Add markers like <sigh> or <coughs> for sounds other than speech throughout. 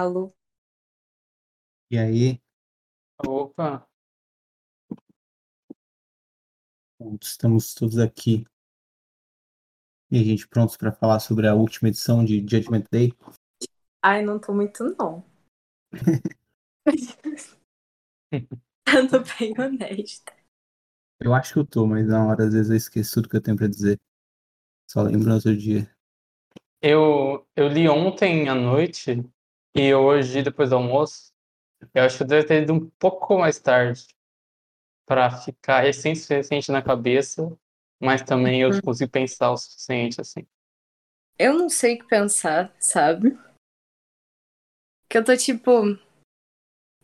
Alô? E aí, Opa, pronto, estamos todos aqui. E a gente prontos para falar sobre a última edição de Judgment Day? Ai, não tô muito, não. <laughs> <laughs> Sendo bem honesta. Eu acho que eu tô, mas na hora às vezes eu esqueço tudo que eu tenho para dizer. Só lembro no outro dia. eu, eu li ontem à noite e hoje, depois do almoço, eu acho que eu devo ter ido um pouco mais tarde para ficar recente suficiente na cabeça, mas também eu Uhum. consigo pensar o suficiente, assim. Eu não sei o que pensar, sabe? Que eu tô tipo.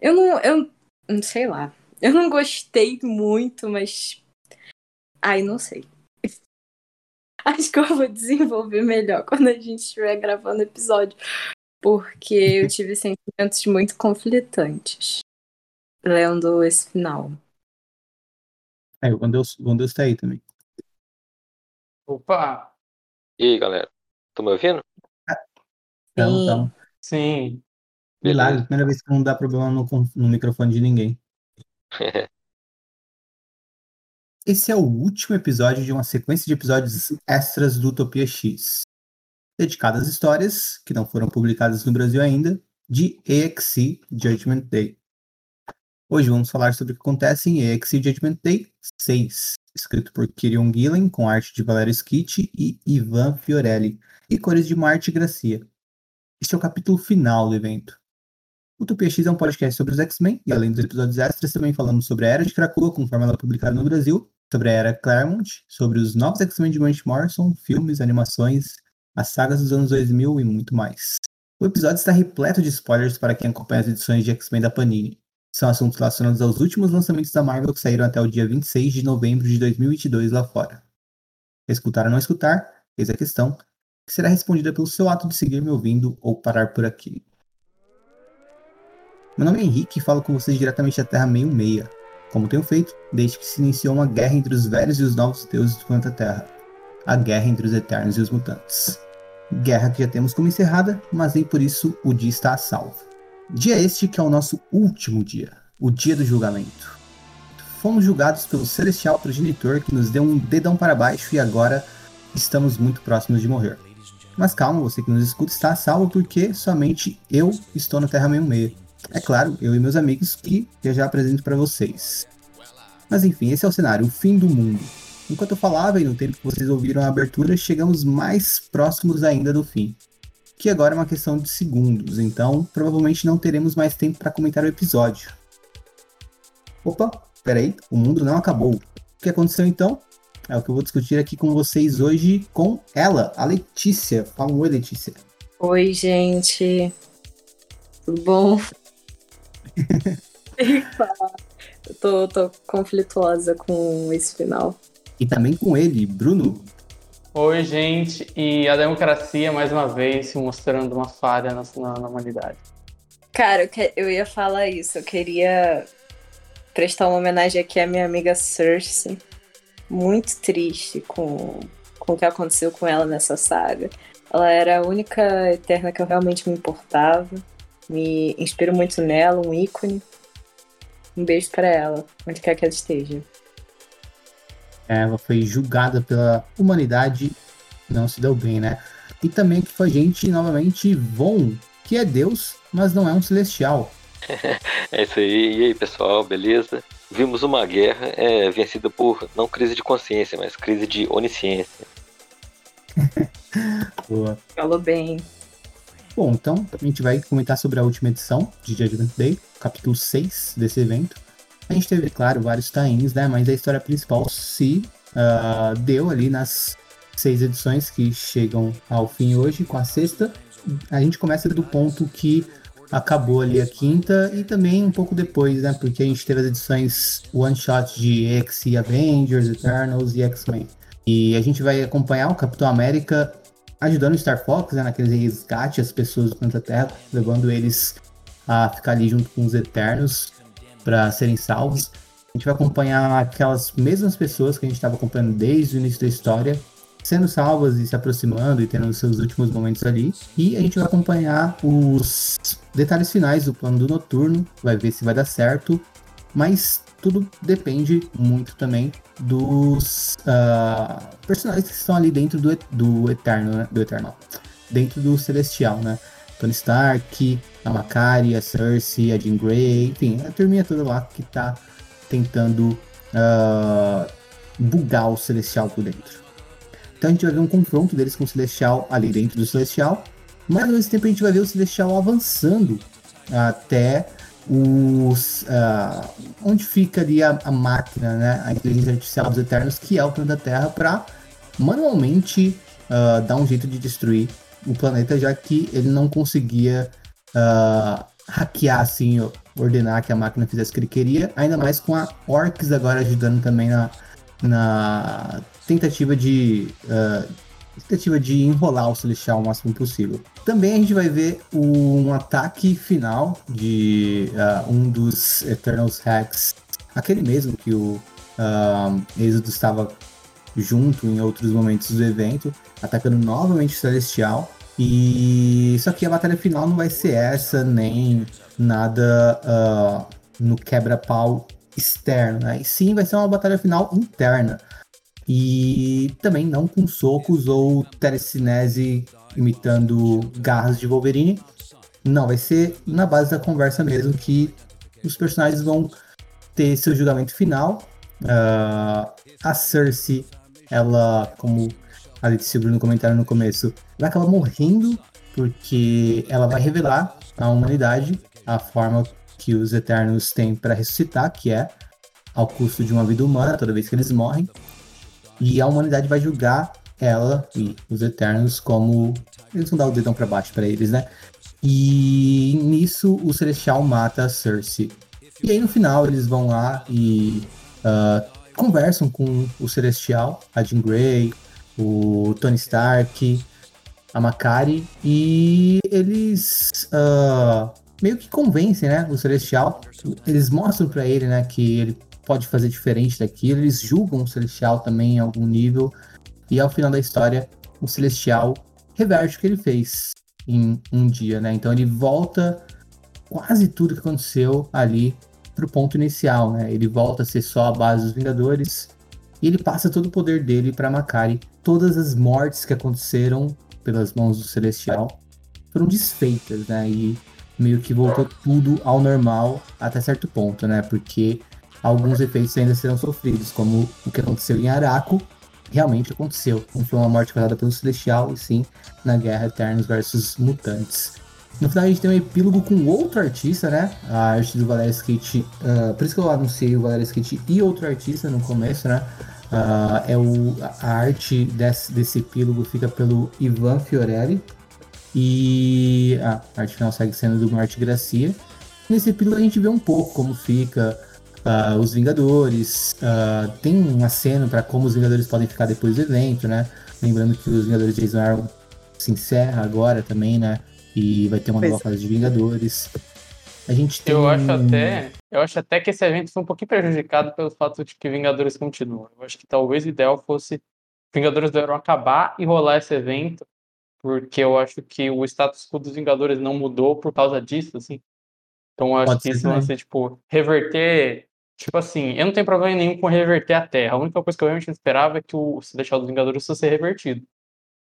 Eu não. Eu não sei lá. Eu não gostei muito, mas. Ai, não sei. <laughs> Acho que eu vou desenvolver melhor quando a gente estiver gravando episódio. Porque eu tive sentimentos muito conflitantes lendo esse final. É, o Wandeus, o Wandeus tá aí também. Opa, E aí, galera? Estão me ouvindo? Então, Sim. então. sim. Milagre, primeira vez que não dá problema no, no microfone de ninguém. <laughs> Esse é o último episódio de uma sequência de episódios extras do Utopia X, dedicadas às histórias que não foram publicadas no Brasil ainda, de EXE Judgment Day. Hoje vamos falar sobre o que acontece em EXE Judgment Day 6, escrito por Kirion Gillen, com arte de Valério Schitti e Ivan Fiorelli, e cores de Marte Gracia. Este é o capítulo final do evento. O Utopia X é um podcast sobre os X-Men, e além dos episódios extras, também falamos sobre a Era de Krakoa, conforme ela é publicada no Brasil, sobre a Era Claremont, sobre os novos X-Men de Grant Morrison, filmes, animações, as sagas dos anos 2000 e muito mais. O episódio está repleto de spoilers para quem acompanha as edições de X-Men da Panini. São assuntos relacionados aos últimos lançamentos da Marvel que saíram até o dia 26 de novembro de 2022 lá fora. Escutar ou não escutar? Eis a questão, que será respondida pelo seu ato de seguir me ouvindo ou parar por aqui. Meu nome é Henrique e falo com vocês diretamente da Terra meio meia, como tenho feito desde que se iniciou uma guerra entre os velhos e os novos deuses do planeta Terra. A guerra entre os Eternos e os Mutantes. Guerra que já temos como encerrada, mas nem por isso o dia está a salvo. Dia este que é o nosso último dia, o dia do julgamento. Fomos julgados pelo celestial progenitor que nos deu um dedão para baixo e agora estamos muito próximos de morrer. Mas calma, você que nos escuta está a salvo porque somente eu estou na Terra meio meia. É claro, eu e meus amigos que eu já apresento para vocês. Mas enfim, esse é o cenário, o fim do mundo. Enquanto eu falava e no tempo que vocês ouviram a abertura, chegamos mais próximos ainda do fim. Que agora é uma questão de segundos, então provavelmente não teremos mais tempo para comentar o episódio. Opa, peraí, o mundo não acabou. O que aconteceu então? É o que eu vou discutir aqui com vocês hoje com ela, a Letícia. Fala um oi, Letícia. Oi, gente. Tudo bom? <laughs> Eu tô, tô conflituosa com esse final. E também com ele, Bruno. Oi, gente, e a democracia, mais uma vez, se mostrando uma falha na, na, na humanidade. Cara, eu, que- eu ia falar isso. Eu queria prestar uma homenagem aqui à minha amiga Cersei. Muito triste com, com o que aconteceu com ela nessa saga. Ela era a única Eterna que eu realmente me importava. Me inspiro muito nela, um ícone. Um beijo pra ela, onde quer que ela esteja. Ela foi julgada pela humanidade, não se deu bem, né? E também aqui com a gente, novamente, Von, que é Deus, mas não é um celestial. <laughs> É isso aí. E aí, pessoal, beleza? Vimos uma guerra é, vencida por não crise de consciência, mas crise de onisciência. <laughs> Boa. Falou bem. Bom, então a gente vai comentar sobre a última edição de Judgment Day, capítulo 6 desse evento. A gente teve, claro, vários tains, né? Mas a história principal se ah, deu ali nas seis edições que chegam ao fim hoje, com a sexta. A gente começa do ponto que acabou ali a quinta e também um pouco depois, né? Porque a gente teve as edições one shot de X Avengers, Eternals e X-Men. E a gente vai acompanhar o Capitão América ajudando o Star Fox, né, naqueles resgate as pessoas do planeta Terra, levando eles a ficar ali junto com os Eternos para serem salvos. A gente vai acompanhar aquelas mesmas pessoas que a gente estava acompanhando desde o início da história, sendo salvas e se aproximando e tendo os seus últimos momentos ali. E a gente vai acompanhar os detalhes finais do plano do Noturno, vai ver se vai dar certo, mas tudo depende muito também dos uh, personagens que estão ali dentro do, do Eterno, né? Do Eterno, dentro do Celestial, né? Tony Stark, a Macari, a Cersei, a Jean Grey, enfim, a turminha toda lá que tá tentando uh, bugar o Celestial por dentro. Então a gente vai ver um confronto deles com o Celestial ali dentro do Celestial, mas ao mesmo tempo a gente vai ver o Celestial avançando até os uh, onde fica ali a, a, máquina, né, a inteligência artificial dos Eternos, que é o planeta Terra, para manualmente uh, dar um jeito de destruir o planeta, já que ele não conseguia uh, hackear, assim, ordenar que a máquina fizesse o que ele queria, ainda mais com a Orcs agora ajudando também na, na tentativa de tentativa de enrolar o Celestial o máximo possível. Também a gente vai ver um ataque final de uh, um dos Eternals Hacks, aquele mesmo que o uh, estava junto em outros momentos do evento, atacando novamente o Celestial. E só que a batalha final não vai ser essa, nem nada uh, no quebra-pau externo, né? E sim vai ser uma batalha final interna. E também não com socos ou telecinese imitando garras de Wolverine. Não, vai ser na base da conversa mesmo que os personagens vão ter seu julgamento final. Uh, a Cersei, ela, como a Letícia no comentário no começo, vai acabar morrendo porque ela vai revelar à humanidade a forma que os Eternos têm para ressuscitar, que é ao custo de uma vida humana toda vez que eles morrem. E a humanidade vai julgar ela e os Eternos como. Eles vão dar o dedão para baixo para eles, né? E nisso o Celestial mata a Cersei. E aí no final eles vão lá e uh, conversam com o Celestial, a Jean Grey, o Tony Stark, a Makari, e eles uh, meio que convencem, né, o Celestial. Eles mostram para ele, né, que ele pode fazer diferente daquilo. Eles julgam o Celestial também em algum nível. E ao final da história, o Celestial reverte o que ele fez em um dia, né? Então ele volta quase tudo que aconteceu ali pro ponto inicial, né? Ele volta a ser só a base dos Vingadores e ele passa todo o poder dele para Makari. Todas as mortes que aconteceram pelas mãos do Celestial foram desfeitas, né? E meio que voltou tudo ao normal até certo ponto, né? Porque alguns efeitos ainda serão sofridos, como o que aconteceu em Araco, realmente aconteceu. Não foi uma morte causada pelo Celestial, e sim na Guerra Eternos versus Mutantes. No final a gente tem um epílogo com outro artista, né? A arte do Valerio Skate. Uh, por isso que eu anunciei o Valerio Skate e outro artista no começo, né? Uh, é o, a arte desse, desse epílogo fica pelo Ivan Fiorelli. E a arte final segue sendo do Marte Gracia. Nesse epílogo a gente vê um pouco como fica uh, os Vingadores. Uh, tem um aceno para como os Vingadores podem ficar depois do evento, né? Lembrando que os Vingadores de Jason se encerra agora também, né? E vai ter uma pois nova fase de Vingadores. A gente tem... Eu acho até, eu acho até que esse evento foi um pouquinho prejudicado pelo fato de que Vingadores continuam. Eu acho que talvez o ideal fosse Vingadores deveriam acabar e rolar esse evento, porque eu acho que o status quo dos Vingadores não mudou por causa disso, assim. Então eu acho Pode que isso vai ser, tipo, reverter Tipo assim, eu não tenho problema nenhum com reverter a Terra. A única coisa que eu realmente esperava é que o Celestial dos Vingadores fosse revertido.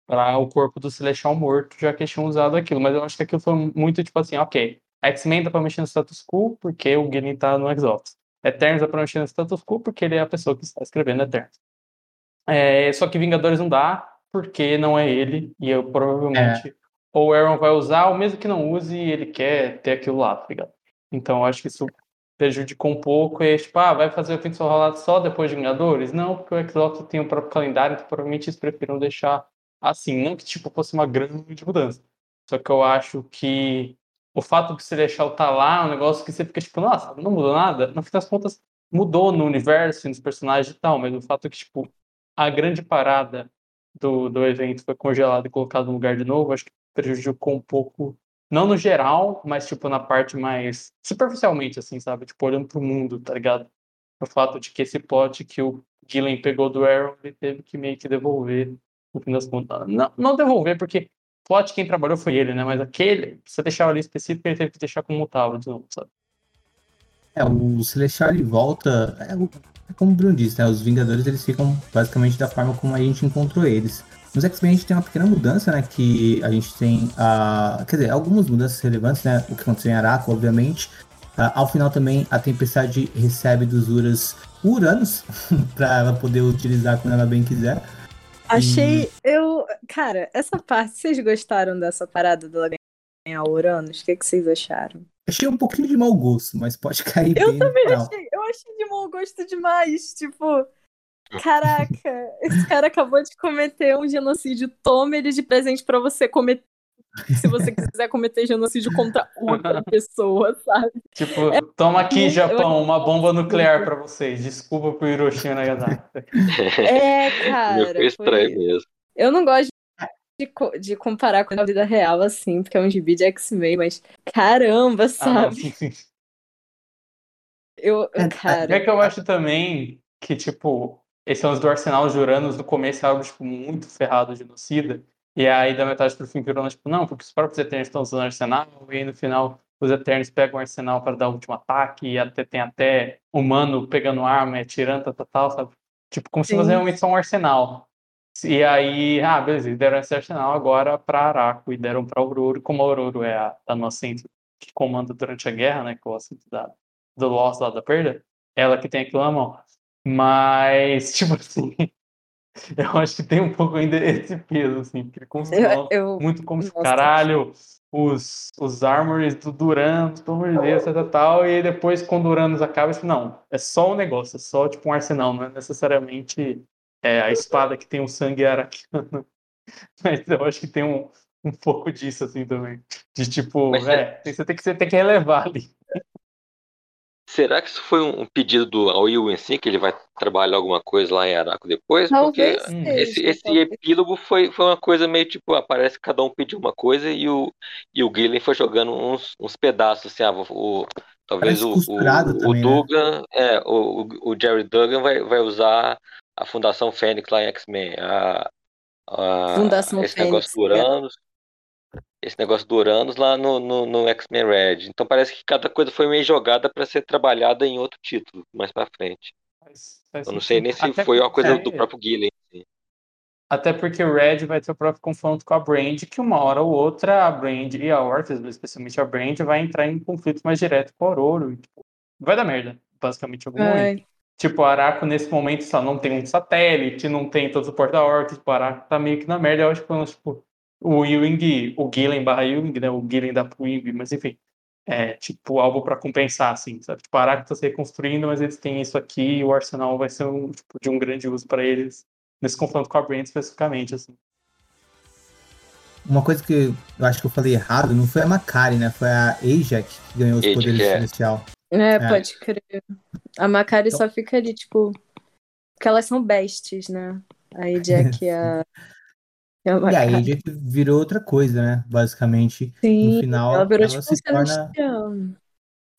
Para o corpo do Celestial morto, já que eles tinham usado aquilo. Mas eu acho que aquilo foi muito tipo assim, ok. X-Men dá pra mexer no status quo porque o Guilherme tá no Exalts. Eternos dá pra mexer no status quo porque ele é a pessoa que está escrevendo Eternos. É, só que Vingadores não dá porque não é ele. E eu provavelmente. É. Ou o Aaron vai usar, ou mesmo que não use, ele quer ter aquilo lá, tá ligado? Então eu acho que isso prejudicou um pouco e tipo, ah, vai fazer o fim de rolado só depois de Vingadores? Não, porque o Xbox tem o próprio calendário, então provavelmente eles preferiram deixar assim, não que tipo fosse uma grande mudança. Só que eu acho que o fato de você deixar o tá lá é um negócio que você fica tipo, nossa, não mudou nada. No fim das contas, mudou no universo, nos personagens e tal, mas o fato que, tipo, a grande parada do, do evento foi congelada e colocada no lugar de novo, acho que prejudicou um pouco não no geral, mas, tipo, na parte mais superficialmente, assim, sabe? Tipo, olhando pro mundo, tá ligado? O fato de que esse plot que o Gillen pegou do Arrow, ele teve que meio que devolver, no fim das contas. Não, não devolver, porque plot quem trabalhou foi ele, né? Mas aquele, você deixava ali específico, ele teve que deixar como mutável de novo, sabe? É, o Celestial ele volta. É, é como o Bruno disse, né? Os Vingadores eles ficam basicamente da forma como a gente encontrou eles. Nos X-Men a gente tem uma pequena mudança, né? Que a gente tem a. Quer dizer, algumas mudanças relevantes, né? O que aconteceu em Araco, obviamente. Uh, ao final também a Tempestade recebe dos Uras Uranos <laughs> para ela poder utilizar quando ela bem quiser. Achei. E... Eu. Cara, essa parte, vocês gostaram dessa parada dela ganhar Uranus? O que, que vocês acharam? Achei um pouquinho de mau gosto, mas pode cair eu bem. Também achei. Eu achei de mau gosto demais. Tipo, <laughs> caraca, esse cara acabou de cometer um genocídio. Tome ele de presente para você cometer. <laughs> Se você quiser cometer genocídio contra outra <laughs> pessoa, sabe? Tipo, é, toma aqui, Japão, uma bomba nuclear para vocês. Desculpa por Hiroshima e Nagasaki. <laughs> É, cara. Foi estranho foi... mesmo. Eu não gosto de, de comparar com a vida real, assim, porque é um gibi de X-Men, mas caramba, sabe? Ah, eu, é, cara. É que eu acho também que, tipo, esse lance do Arsenal de Uranus no começo é algo, tipo, muito ferrado, genocida. E aí, da metade pro fim, virou, tipo, não, porque os próprios Eternos estão usando Arsenal, e aí no final os Eternos pegam o Arsenal para dar o último ataque, e até tem até humano pegando arma atirando, tal, tal, sabe? Tipo, como Sim. se fosse realmente só um arsenal. E aí, ah, beleza, deram esse arsenal agora para Araco e deram para Aurora, como a Aurora é a, a nossa que comanda durante a guerra, né, que é o assento da, do loss lá da perda, ela que tem aquilo na mão. Mas, <laughs> tipo assim, <laughs> eu acho que tem um pouco ainda esse peso, assim, porque eu, eu, muito como se, caralho, os, os armors do Duranos, pelo amor de Deus, tal, tal, e depois quando o Duranos acaba, tipo, não, é só um negócio, é só tipo um arsenal, não é necessariamente é, a espada que tem o sangue araquiano. <laughs> Mas eu acho que tem um, um pouco disso, assim, também. De tipo, Mas é, é, você, tem que, você tem que relevar ali. Será que isso foi um pedido do em si, que ele vai trabalhar alguma coisa lá em Araco depois? Porque esse, esse epílogo foi, foi uma coisa meio tipo, aparece que cada um pediu uma coisa e o, e o Gillen foi jogando uns, uns pedaços, assim, ah, o, talvez o, o, o, né? Dugan, né? é, o, o Jerry Duggan vai, vai usar a Fundação Fênix lá em X-Men. A, a, Fundação esse Fênix, negócio do Uranus. Esse negócio do Uranus lá no, no, no X-Men Red. Então parece que cada coisa foi meio jogada para ser trabalhada em outro título, mais para frente. Faz, faz Eu não sei nem se Até foi uma coisa é, do próprio Gillen. Até porque o Red vai ter o próprio confronto com a Brand, que uma hora ou outra a Brand e a Ortiz, especialmente a Brand, vai entrar em conflito mais direto com o Aurora. E, tipo, vai dar merda, basicamente, algum momento. Tipo, o Araco nesse momento só não tem um satélite, não tem todo o suporte da Orca, tipo, o Araco tá meio que na merda. Eu acho que tipo, o Ewing, o Gillen barra Ewing, né? O Gillen da Ewing, mas enfim. É, tipo, algo para compensar, assim, sabe? Tipo, Araco tá se reconstruindo, mas eles têm isso aqui e o Arsenal vai ser um, tipo, de um grande uso para eles nesse confronto com a Brand especificamente, assim. Uma coisa que eu acho que eu falei errado, não foi a Macari, né? Foi a Ajax que ganhou os Ajax, poderes é. celestial. É, é, pode crer. A Macari então... só fica ali, tipo. Porque elas são bestes, né? Aí Jack e a. <laughs> E a, e aí Jack virou outra coisa, né? Basicamente. Sim, no final. Ela virou ela tipo se torna...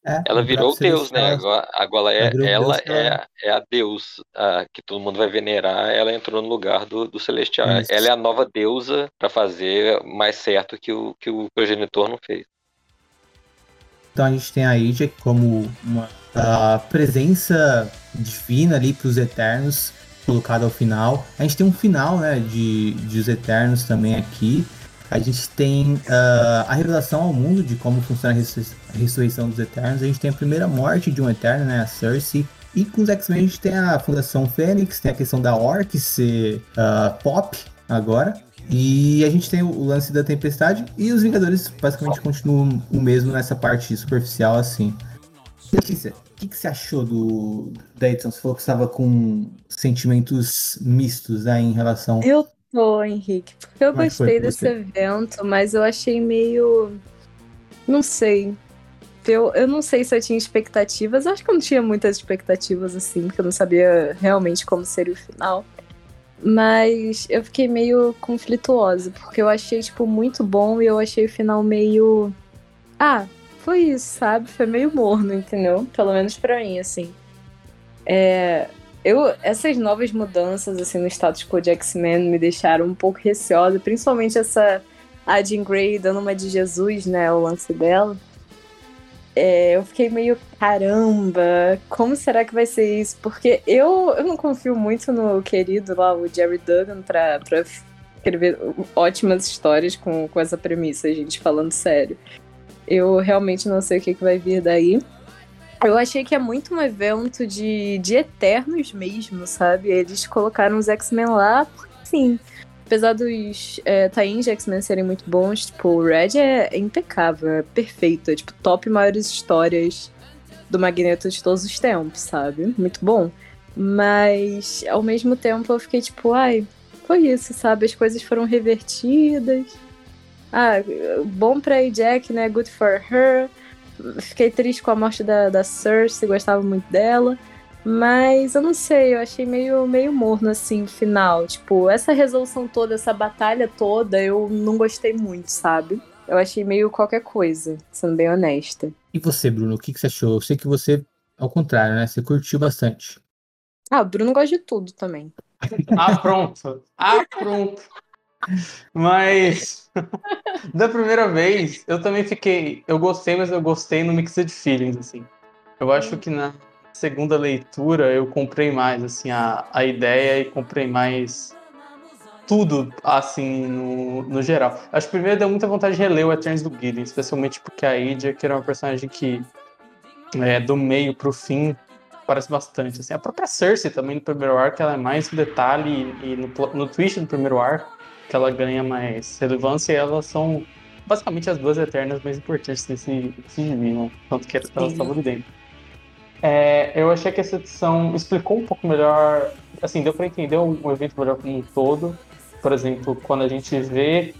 É, ela virou o Deus, né? Agora, agora é, ela, é, é a Deus a, que todo mundo vai venerar. Ela entrou no lugar do, do Celestial. Isso. Ela é a nova deusa para fazer mais certo que o, que o progenitor não fez. Então a gente tem a Aja como uma a presença divina ali para os Eternos, colocada ao final. A gente tem um final né, de, de Os Eternos também aqui. A gente tem uh, a revelação ao mundo de como funciona a ressurreição dos Eternos. A gente tem a primeira morte de um Eterno, né, a Cersei. E com os X-Men a gente tem a Fundação Fênix, tem a questão da Orc ser uh, pop agora. E a gente tem o lance da tempestade e os Vingadores basicamente continuam o mesmo nessa parte superficial assim. Letícia, o que, que você achou do da edição? Você falou que estava com sentimentos mistos né, em relação. Eu tô, Henrique, porque eu Como é gostei desse evento, mas eu achei meio. Não sei. Eu, eu não sei se eu tinha expectativas. Eu acho que eu não tinha muitas expectativas assim, porque eu não sabia realmente como seria o final. Mas eu fiquei meio conflituosa, porque eu achei, tipo, muito bom e eu achei o final meio. Ah, foi isso, sabe? Foi meio morno, entendeu? Pelo menos para mim, assim. É, eu, essas novas mudanças, assim, no status quo de X-Men me deixaram um pouco receosa, principalmente essa a Jean Grey dando uma de Jesus, né? O lance dela. É, eu fiquei meio, caramba, como será que vai ser isso? Porque eu, eu não confio muito no querido lá, o Jerry Duggan, pra, pra escrever ótimas histórias com, com essa premissa, gente, falando sério. Eu realmente não sei o que, que vai vir daí. Eu achei que é muito um evento de, de eternos mesmo, sabe? Eles colocaram os X-Men lá, sim, apesar dos é, de X-Men serem muito bons, tipo, o Red é, é impecável, é perfeito, é tipo top maiores histórias do Magneto de todos os tempos, sabe? Muito bom. Mas ao mesmo tempo eu fiquei tipo, ai, foi isso, sabe? As coisas foram revertidas. Ah, bom pra Jack, né? Good for her. Fiquei triste com a morte da, da Cersei, gostava muito dela. Mas eu não sei, eu achei meio, meio morno assim o final. Tipo, essa resolução toda, essa batalha toda, eu não gostei muito, sabe? Eu achei meio qualquer coisa, sendo bem honesta. E você, Bruno, o que, que você achou? Eu sei que você, ao contrário, né? Você curtiu bastante. Ah, o Bruno gosta de tudo também. ah, pronto. Ah, pronto. Mas <laughs> da primeira vez, eu também fiquei. Eu gostei, mas eu gostei no mixed feelings, assim. Eu acho que na segunda leitura eu comprei mais assim a, a ideia e comprei mais tudo assim no, no geral. Acho que primeiro deu muita vontade de reler o Eterns do Gideon, especialmente porque a Idia, que era uma personagem que é, do meio pro fim parece bastante. Assim, a própria Cersei também no primeiro arco ela é mais um detalhe e, e no, no twist do primeiro arco que ela ganha mais relevância e elas são basicamente as duas eternas mais importantes nesse gibi, né? Tanto que elas estavam ali dentro. É, eu achei que essa edição explicou um pouco melhor, assim, deu para entender o, o, evento melhor como um todo. Por exemplo, quando a gente vê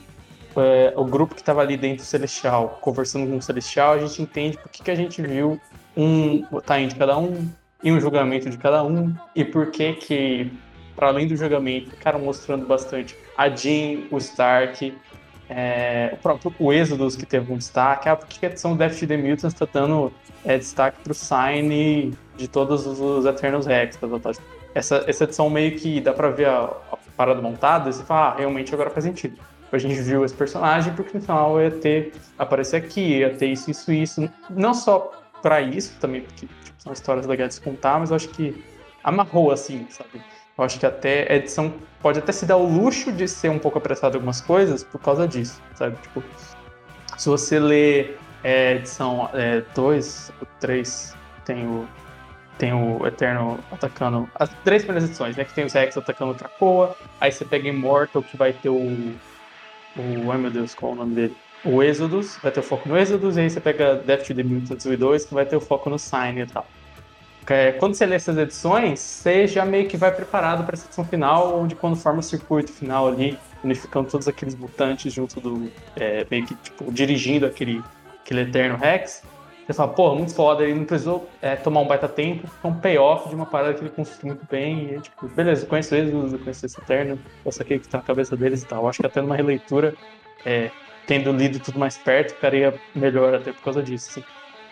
é, o grupo que estava ali dentro do Celestial conversando com o Celestial, a gente entende por que, que a gente viu um time de cada um e um julgamento de cada um e por que que, para além do julgamento, ficaram mostrando bastante a Jean, o Stark, é, o próprio o Exodus que teve um destaque, a edição Death to the Mutants está dando é, destaque para o sign de todos os Eternals Rex. Tá, tá, tá. Essa, essa edição meio que dá para ver a, a, parada montada e você fala, ah, realmente agora faz sentido. A gente viu esse personagem porque no final ia ter aparecer aqui, ia ter isso, isso, isso. Não só para isso também, porque tipo, são histórias legais de contar, mas eu acho que amarrou assim, sabe? Eu acho que até a edição pode até se dar o luxo de ser um pouco apressada algumas coisas por causa disso, sabe? Tipo, se você lê é, edição 2, é, 3, tem o, tem o Eterno atacando. As três primeiras edições, né? Que tem os Rex atacando o Krakoa. Aí você pega Immortal, que vai ter o. o ai meu Deus, qual é o nome dele? O Exodus, vai ter o foco no Exodus. E aí você pega Death to the Mutants V2, que vai ter o foco no Sign e tal. É, quando você lê essas edições, você já meio que vai preparado para essa edição final, onde quando forma o circuito final ali, unificando todos aqueles mutantes junto do. É, meio que tipo, dirigindo aquele aquele Eterno Rex, você fala, pô, muito foda, ele não precisou é, tomar um baita tempo, é um payoff de uma parada que ele construiu muito bem, e tipo, beleza, conheço eles, eu conheço esse Eterno, eu saquei que tá na cabeça deles e tal. Acho que até numa releitura, é, tendo lido tudo mais perto, ficaria melhor até por causa disso, assim.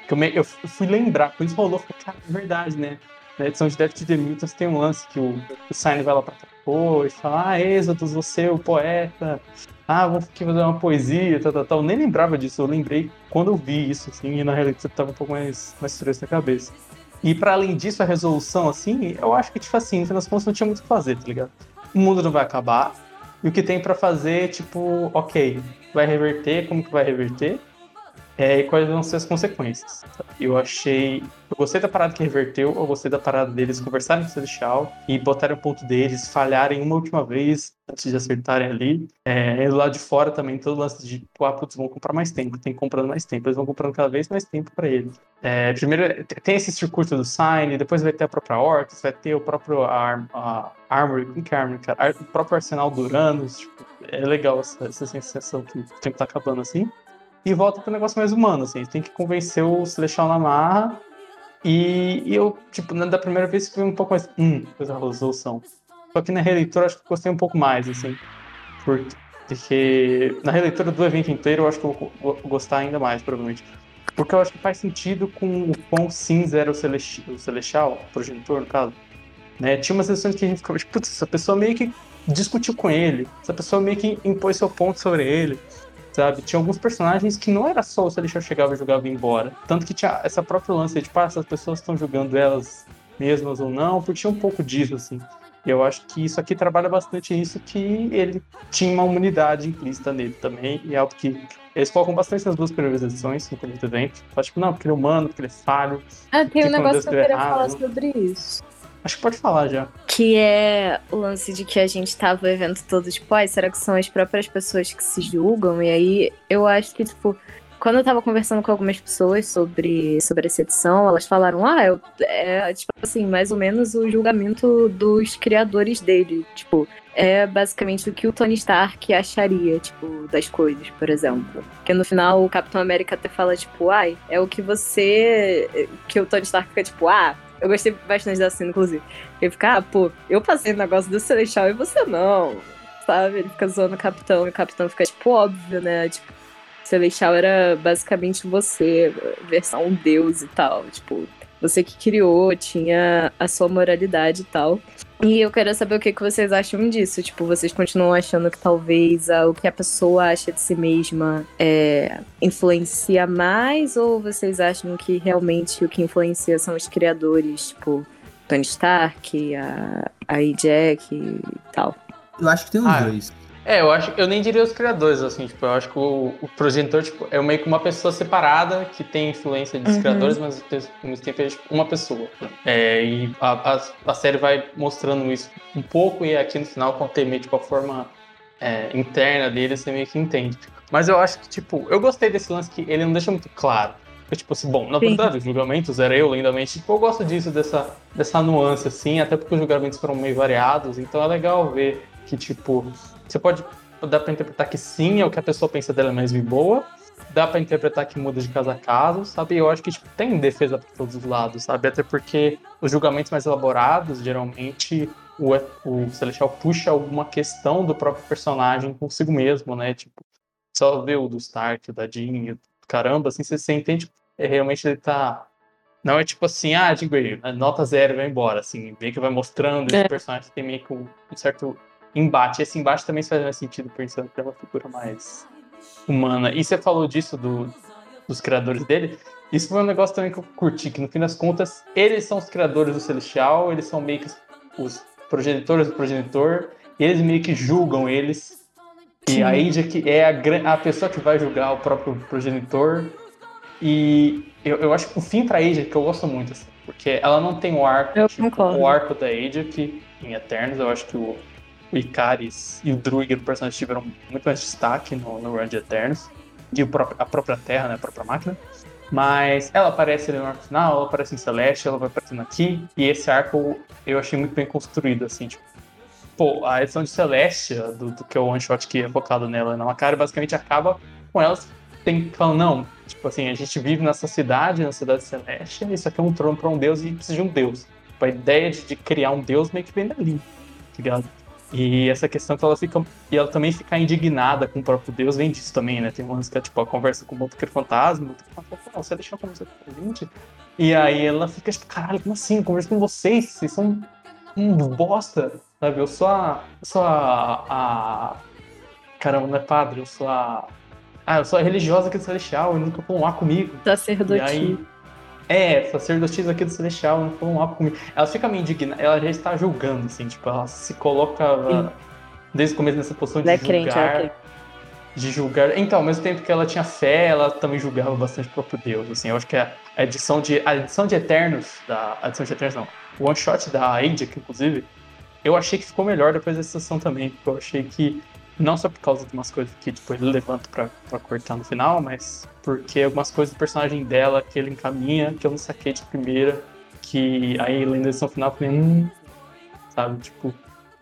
Eu, me, eu fui lembrar, quando isso rolou, cara, é verdade, né? Na edição de Death to the Mutants tem um lance que o, o Sign vai lá pra Capô e fala, ah, Êxodos, você, o poeta, ah, vou aqui fazer uma poesia, tal, tal, tal. Eu nem lembrava disso, eu lembrei quando eu vi isso, assim, e na realidade tava um pouco mais, mais fresco na cabeça. E para além disso, a resolução, assim, eu acho que, tipo assim, no final das contas não tinha muito o que fazer, tá ligado? O mundo não vai acabar, e o que tem para fazer, tipo, ok, vai reverter, como que vai reverter? É, e quais vão ser as consequências. Eu achei. Eu gostei da parada que reverteu, eu gostei da parada deles conversarem com o Celestial e botarem o ponto deles, falharem uma última vez antes de acertarem ali. É, do de fora também, todo lance de, ah, putz, vão comprar mais tempo, tem comprando mais tempo, eles vão comprando cada vez mais tempo para eles. É, primeiro, tem esse circuito do Sign, depois vai ter a própria Orcs, vai ter o próprio Arm, Armory, como que é Armory, cara? O próprio arsenal do Uranus, tipo, é legal essa, essa sensação que o tempo tá acabando assim e volta pro negócio mais humano, assim. Tem que convencer o Celestial na marra. E, e eu, tipo, da primeira vez fui um pouco mais. Hum, coisa resolução. Só que na releitura acho que gostei um pouco mais, assim. Porque na releitura do evento inteiro eu acho que eu vou gostar ainda mais, provavelmente. Porque eu acho que faz sentido com o quão cinza era o, Celesti o Celestial, o progenitor, no caso. Né? Tinha umas sessões que a gente ficava, tipo, putz, essa pessoa meio que discutiu com ele, essa pessoa meio que impôs seu ponto sobre ele. Sabe? Tinha alguns personagens que não era só o Celestial chegava e jogava embora. Tanto que tinha essa própria lance de, tipo, ah, essas pessoas estão jogando elas mesmas ou não, porque tinha um pouco disso, assim. E eu acho que isso aqui trabalha bastante isso, que ele tinha uma humanidade implícita nele também, e é algo que eles focam bastante nas duas primeiras edições, no começo do evento. Fala, tipo, não, porque ele é humano, porque ele é falho. Ah, tem um negócio que eu queria errado. falar sobre isso. Acho que pode falar já. Que é o lance de que a gente tava o evento todo, tipo, ai, será que são as próprias pessoas que se julgam? E aí eu acho que, tipo, quando eu tava conversando com algumas pessoas sobre, sobre essa edição, elas falaram, ah, eu, é, tipo assim, mais ou menos o julgamento dos criadores dele. Tipo, é basicamente o que o Tony Stark acharia, tipo, das coisas, por exemplo. Porque no final o Capitão América até fala, tipo, ai, é o que você. Que o Tony Stark fica, tipo, ah, eu gostei bastante da cena, inclusive. Ele fica, ah, pô, eu passei o negócio do Celestial e você não. Sabe? Ele fica zoando o capitão e o capitão fica, tipo, óbvio, né? Tipo, Celestial era basicamente você, versão deus e tal. Tipo, você que criou, tinha a sua moralidade e tal. E eu quero saber o que, que vocês acham disso. Tipo, vocês continuam achando que talvez a, o que a pessoa acha de si mesma é, influencia mais? Ou vocês acham que realmente o que influencia são os criadores, tipo, Tony Stark, a, a Jack e tal? Eu acho que tem os ah, dois. É, eu acho, eu nem diria os criadores, assim, tipo, eu acho que o, o progenitor, tipo, é meio que uma pessoa separada que tem influência dos uhum. criadores, mas ao mesmo tempo é tipo, uma pessoa. É, e a, a, a, série vai mostrando isso um pouco, e aqui no final, quando tem meio, tipo, a forma é, interna dele, você meio que entende. Mas eu acho que, tipo, eu gostei desse lance que ele não deixa muito claro. Eu, tipo assim, bom, na verdade, os julgamentos era eu, lindamente. Tipo, eu gosto disso, dessa, dessa nuance, assim, até porque os julgamentos foram meio variados, então é legal ver que, tipo, você pode dá para interpretar que sim, é o que a pessoa pensa dela é mais boa. Dá para interpretar que muda de caso a caso, sabe? Eu acho que tipo, tem defesa para todos os lados, sabe? Até porque os julgamentos mais elaborados, geralmente, o, o Celestial puxa alguma questão do próprio personagem consigo mesmo, né? Tipo, só ver o do Stark, o da Jean, caramba, assim, você, você entende é, realmente ele tá. Não é tipo assim, ah, Jean Grey, nota zero vai embora, assim, meio que vai mostrando é. esse personagem tem meio que um certo embate. Esse embate também faz mais sentido pensando que é uma figura mais humana. E você falou disso do, dos criadores dele. Isso foi um negócio também que eu curti, que no fim das contas, eles são os criadores do Celestial, eles são meio que os progenitores do progenitor, e eles meio que julgam eles. E a Índia que é a, a pessoa que vai julgar o próprio progenitor. E eu, eu acho que o fim pra Age que eu gosto muito, assim, porque ela não tem o arco, tipo, o arco da Age, que em Eternos eu acho que o, o Icaris e o Druig do personagem tiveram muito mais destaque no, no Run de Eternos. E próprio, a própria Terra, né? A própria máquina. Mas ela aparece no arco final, ela aparece em Celeste, ela vai aparecendo aqui. E esse arco eu achei muito bem construído, assim, tipo. Pô, a edição de Celestia, do, do que é o one shot que é focado nela na Macari, basicamente acaba com elas tem falando, não, tipo assim, a gente vive nessa cidade, na cidade celeste, isso aqui é um trono para um deus e precisa de um deus. Tipo, a ideia de, de, criar um deus meio que vem dali, tá ligado? E essa questão que ela fica. E ela também fica indignada com o próprio Deus vem disso também, né? Tem umas que é tipo a conversa com o motoqueiro fantasma, o motoqueiro fantasma fala, você deixou a conversa com a gente? E aí ela fica tipo, caralho, como assim? Eu converso com vocês, vocês são um bosta, sabe? Eu sou a. Eu sou a, a. Caramba, não é padre, eu sou a. Ah, eu sou a religiosa aqui do Celestial e nunca vão lá comigo. Sacerdote. E aí, é, sacerdotisa aqui do Celestial, não um papo comigo. Ela fica meio indignada, ela já está julgando, assim, tipo, ela se coloca Sim. desde o começo nessa posição de é julgar. Crente, é de julgar. Então, ao mesmo tempo que ela tinha fé, ela também julgava bastante o próprio Deus, assim. Eu acho que a edição de, a edição de Eternos, da, a edição de Eternos não, o one shot da Ajax, inclusive, eu achei que ficou melhor depois dessa sessão também, porque eu achei que não só por causa de umas coisas que tipo, ele levanta pra, pra cortar no final, mas porque algumas coisas do personagem dela que ele encaminha, que eu não saquei de primeira, que aí lendo no final eu falei, hum, sabe, tipo,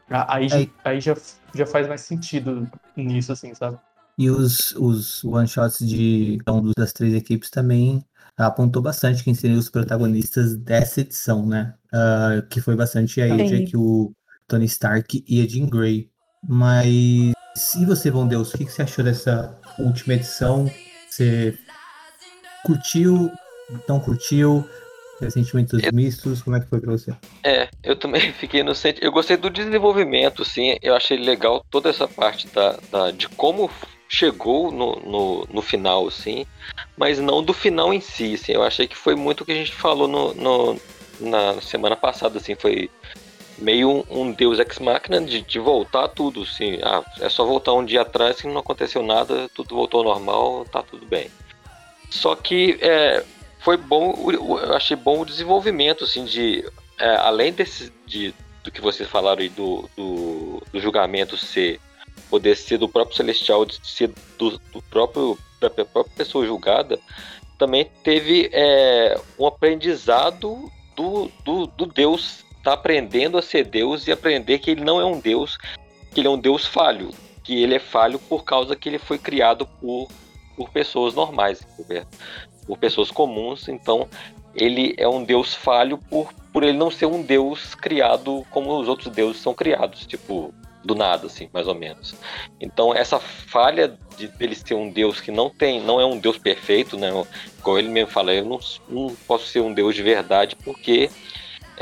aí, é. aí já, já faz mais sentido nisso, assim, sabe? E os, os one-shots de um das três equipes também apontou bastante quem seriam os protagonistas dessa edição, né? Uh, que foi bastante a Aja, que o Tony Stark e a Jean Grey. Mas e você, Bom Deus, o que, você achou dessa última edição? Você curtiu? Não curtiu? Sentimentos eu... mistos? Como é que foi pra você? É, eu também <laughs> fiquei no sentido. Eu gostei do desenvolvimento, sim. Eu achei legal toda essa parte da, da, de como chegou no, no, no, final, assim, mas não do final em si, assim. Eu achei que foi muito o que a gente falou no, no na semana passada, assim, foi meio um, Deus Ex Machina de, de, voltar tudo, assim. Ah, é só voltar um dia atrás que não aconteceu nada, tudo voltou ao normal, tá tudo bem. Só que é, foi bom, eu achei bom o desenvolvimento, assim, de é, além desse, de, do que vocês falaram aí do, do, do julgamento ser poder ser do próprio celestial, de ser do, do próprio da própria pessoa julgada, também teve é, um aprendizado do, do, do Deus tá aprendendo a ser Deus e aprender que ele não é um Deus, que ele é um Deus falho, que ele é falho por causa que ele foi criado por, por pessoas normais, por, pessoas comuns, então ele é um Deus falho por, por ele não ser um Deus criado como os outros deuses são criados, tipo do nada, assim, mais ou menos. Então essa falha de ele ser um Deus que não tem, não é um Deus perfeito, né? Igual ele mesmo fala, eu não, não posso ser um Deus de verdade porque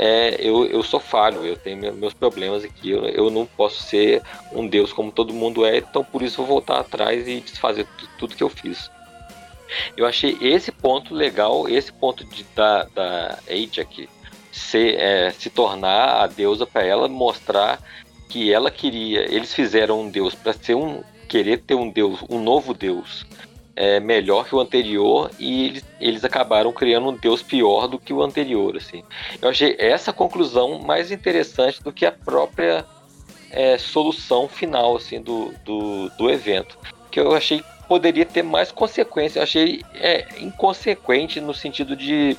é, eu, eu sou falho, eu tenho meus problemas aqui, eu, eu não posso ser um Deus como todo mundo é, então por isso vou voltar atrás e desfazer tudo que eu fiz. Eu achei esse ponto legal, esse ponto de, da, da Age aqui, se, é, se tornar a deusa para ela mostrar que ela queria, eles fizeram um deus para ser um querer ter um deus, um novo deus é, melhor que o anterior e eles, eles acabaram criando um deus pior do que o anterior, assim. Eu achei essa conclusão mais interessante do que a própria é, solução final, assim, do, do, do evento, que eu achei poderia ter mais consequência. Eu achei é, inconsequente no sentido de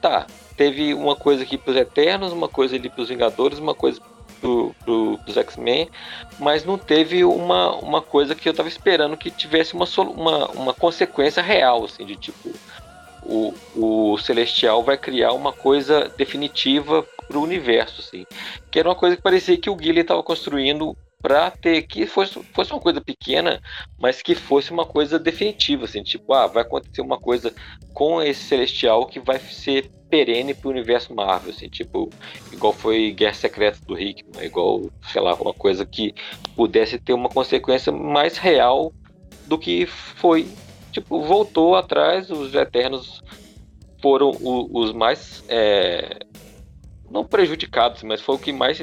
tá, teve uma coisa aqui para os Eternos, uma coisa ali para os Vingadores, uma coisa pro, pro, dos X-Men, mas não teve uma, uma coisa que eu tava esperando que tivesse uma, uma, uma consequência real, assim, de tipo, o, o Celestial vai criar uma coisa definitiva pro universo, assim. Que era uma coisa que parecia que o Gillian estava construindo para ter que fosse, fosse uma coisa pequena, mas que fosse uma coisa definitiva, assim, tipo, ah, vai acontecer uma coisa com esse celestial que vai ser perene pro universo Marvel, assim, tipo, igual foi Guerra Secreta do Hickman, igual, sei lá, uma coisa que pudesse ter uma consequência mais real do que foi. Tipo, voltou atrás, os Eternos foram os mais. É, não prejudicados, mas foi o que mais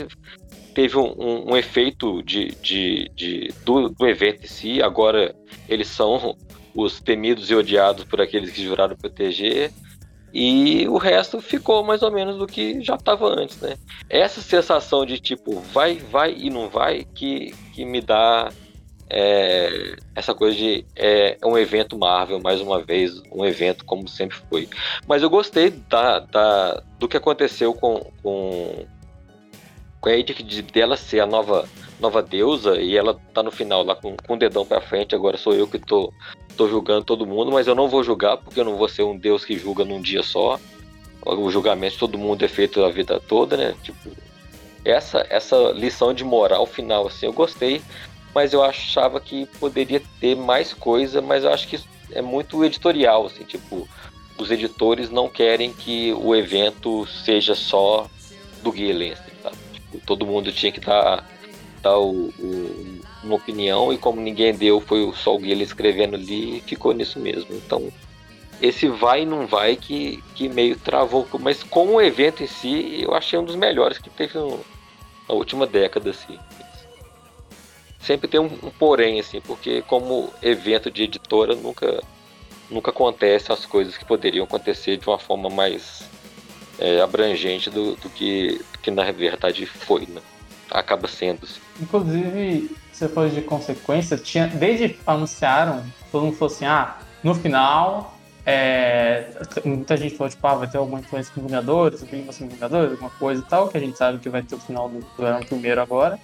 teve um, um, um efeito de, de, de do, do, evento em si. Agora eles são os temidos e odiados por aqueles que juraram proteger. E o resto ficou mais ou menos do que já estava antes, né? Essa sensação de tipo, vai, vai e não vai, que, que me dá é, essa coisa de é, um evento Marvel, mais uma vez, um evento como sempre foi. Mas eu gostei da, da, do que aconteceu com, com, com a Edith, de dela ser a nova, nova deusa, e ela tá no final lá com, com o dedão pra frente, agora sou eu que tô tô julgando todo mundo, mas eu não vou julgar porque eu não vou ser um Deus que julga num dia só. O julgamento todo mundo é feito a vida toda, né? Tipo, essa essa lição de moral final assim, eu gostei, mas eu achava que poderia ter mais coisa, mas eu acho que é muito editorial, assim, tipo, os editores não querem que o evento seja só do Gillen, assim, tá? tipo, todo mundo tinha que dar, dar o, o uma opinião e como ninguém deu, foi só o Guilherme escrevendo ali e ficou nisso mesmo. Então, esse vai e não vai que, que meio travou. Mas como o evento em si, eu achei um dos melhores que teve no, na última década, assim. Sempre tem um, um, porém, assim, porque como evento de editora nunca, nunca acontece as coisas que poderiam acontecer de uma forma mais é, abrangente do, do, que, do que na verdade foi, né? Acaba sendo. Assim. Inclusive, você falou de consequências, tinha, desde anunciaram, todo mundo falou assim, ah, no final, é, muita gente falou, tipo, ah, vai ter alguma influência com Vingadores, o Vingadores, Vingadores, alguma coisa e tal, que a gente sabe que vai ter o final do, do ano primeiro agora.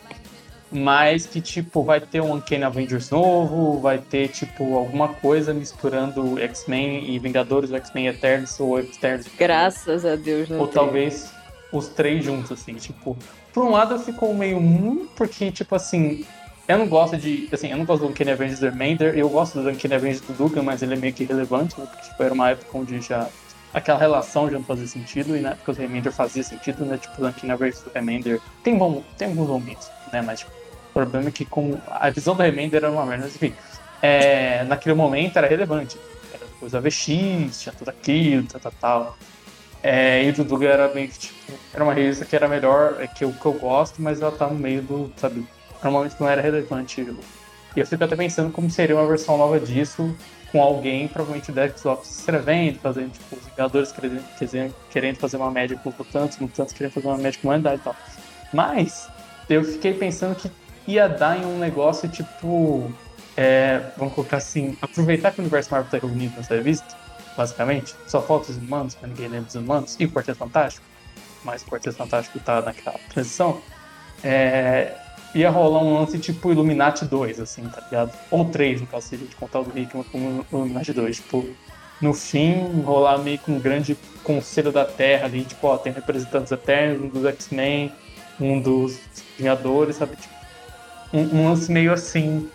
Mas que, tipo, vai ter um Uncanny Avengers novo, vai ter, tipo, alguma coisa misturando X-Men e Vingadores, ou X-Men Eternos, ou Eternos. Graças a Deus, não Ou tem. talvez os três juntos, assim, tipo... Por um lado, ficou meio... Hum, porque, tipo, assim, eu não gosto de. Assim, eu não gosto do Uncanny Avengers do Remainder. Eu gosto do Uncanny Avengers do Dugan, mas ele é meio que irrelevante, né? Porque tipo, era uma época onde já. Aquela relação já não fazia sentido, e na época o Remainder fazia sentido, né? Tipo, o Uncanny Avengers do Remainder tem, bom, tem alguns momentos, né? Mas tipo, o problema é que com a visão do Remainder era uma merda, mas enfim. é, naquele momento era relevante. Era coisa VX, tinha tudo aquilo, tal, tal, tal. É, e o Dudu era meio que, tipo, era uma revista que era melhor, é, que eu, que eu gosto, mas ela tá no meio do, sabe, normalmente não era relevante. E eu fico até pensando como seria uma versão nova disso, com alguém, provavelmente o Xbox escrevendo, fazendo, tipo, os Vingadores querendo, querendo fazer uma média com mutantes, mutantes querendo fazer uma média com humanidade e tal. Mas, eu fiquei pensando que ia dar em um negócio, tipo, é, vamos colocar assim, aproveitar que o universo Marvel tá reunido nessa revista, basicamente, só falta os humanos, pra ninguém lembra dos humanos, e o Quarteto Fantástico, mas o Quarteto Fantástico tá naquela transição, é, ia rolar um lance tipo Illuminati 2, assim, tá ligado? Ou 3, no caso, se a gente contar o do Hickman como Illuminati 2. Tipo, no fim, rolar meio que um grande conselho da Terra ali, tipo, ó, tem representantes eternos, um dos X-Men, um dos Vingadores, sabe? Tipo, um, um, lance meio assim.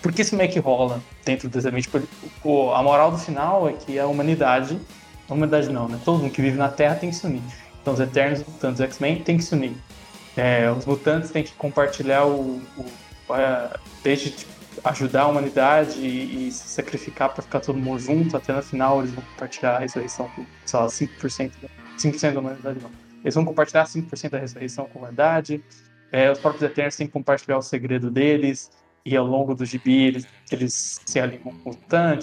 Porque isso meio que rola dentro do desenho. Tipo, a moral do final é que a humanidade, a humanidade não, né? Todo mundo que vive na Terra tem que se unir. Então os Eternos, os X-Men tem que se unir. É, os mutantes têm que compartilhar o, o a, desde tipo, ajudar a humanidade e, e se sacrificar para ficar todo mundo junto, até no final eles vão compartilhar a ressurreição com, sei lá, 5%, 5% da humanidade não. Eles vão compartilhar 5% da ressurreição com a humanidade. É, os próprios Eternos têm que compartilhar o segredo deles e ao longo do gibi eles, eles se alinham com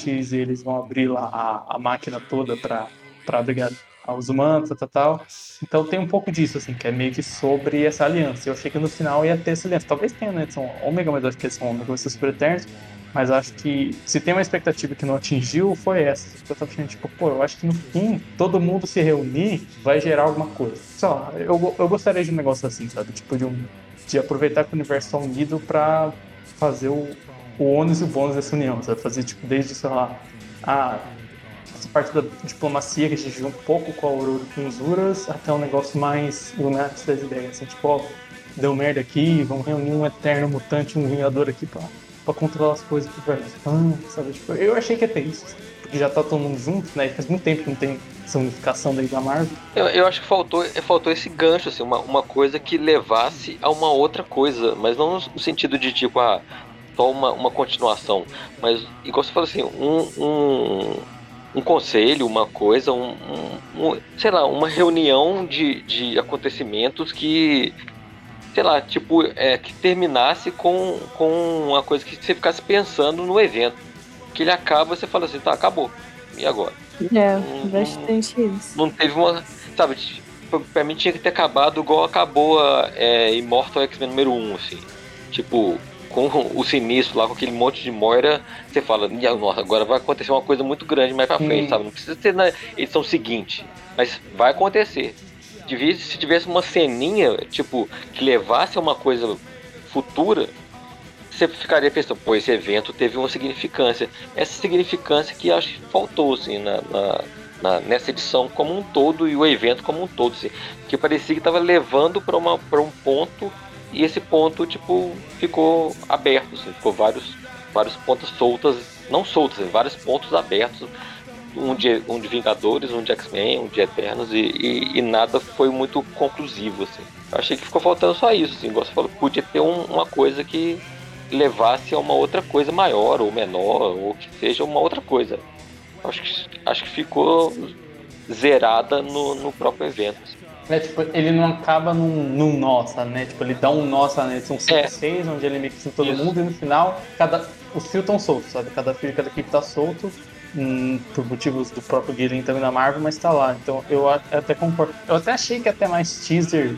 e eles vão abrir lá a, a máquina toda para brigar aos humanos, tal, tal. Então tem um pouco disso, assim, que é meio que sobre essa aliança. Eu achei que no final ia ter essa aliança. Talvez tenha, né? São ômega, mas acho que são ômega, vão ser super. Mas acho que se tem uma expectativa que não atingiu, foi essa. Eu tava achando, tipo, pô, eu acho que no fim, todo mundo se reunir vai gerar alguma coisa. Só, eu, eu gostaria de um negócio assim, sabe? Tipo, de, um, de aproveitar que o universo está unido pra fazer o, o ônus e o bônus dessa união, sabe? Fazer, tipo, desde, sei lá, ah, essa parte da diplomacia que a gente viu um pouco com a Aurora com os Uras, até um negócio mais Illuminati das ideias, assim, tipo, ó, deu merda aqui, vamos reunir um eterno mutante, um vingador aqui pra, pra controlar as coisas pro velho fã, sabe? Tipo, eu achei que ia ter isso, porque já tá todo mundo junto, né? Faz muito tempo que não tem essa unificação daí da Marvel. Eu, eu acho que faltou, faltou esse gancho, assim, uma, uma coisa que levasse a uma outra coisa, mas não no sentido de tipo, ah, só uma, uma continuação, mas igual você falou assim, um, um um conselho, uma coisa, um, um, sei lá, uma reunião de, de acontecimentos que, sei lá, tipo, é, que terminasse com, com uma coisa que você ficasse pensando no evento. Que ele acaba, você fala assim, tá, acabou. E agora? É, um, bastante isso. Não teve uma. Sabe, pra mim tinha que ter acabado igual acabou a é, Immortal X-Men número 1, assim. Tipo, com o sinistro lá, com aquele monte de Moira, você fala, nossa, agora vai acontecer uma coisa muito grande mais pra frente, sabe? Não precisa ter na edição seguinte, mas vai acontecer. Se tivesse uma ceninha, tipo, que levasse a uma coisa futura, você ficaria pensando, pô, esse evento teve uma significância. Essa significância que acho que faltou, assim, na, na, na nessa edição como um todo e o evento como um todo, assim, que parecia que estava levando para um ponto e esse ponto, tipo, ficou aberto, assim, ficou vários, vários pontos soltas, não soltas, assim, vários pontos abertos, um de, um de Vingadores, um de X-Men, um de Eternos, e, e, e, nada foi muito conclusivo, assim. Achei que ficou faltando só isso, assim, você falou, podia ter um, uma coisa que levasse a uma outra coisa maior, ou menor, ou que seja uma outra coisa. Acho que, acho que ficou zerada no, no próprio evento. É, tipo, ele não acaba num, num nossa, né? Tipo, ele dá um nossa, né? São cinco, é. seis, onde ele mixa todo Isso. mundo e no final, cada, os fios estão soltos, sabe? Cada fio de cada equipe tá solto, hum, por motivos do próprio Guilherme também da Marvel, mas tá lá. Então eu até concordo. Eu até achei que ter mais teaser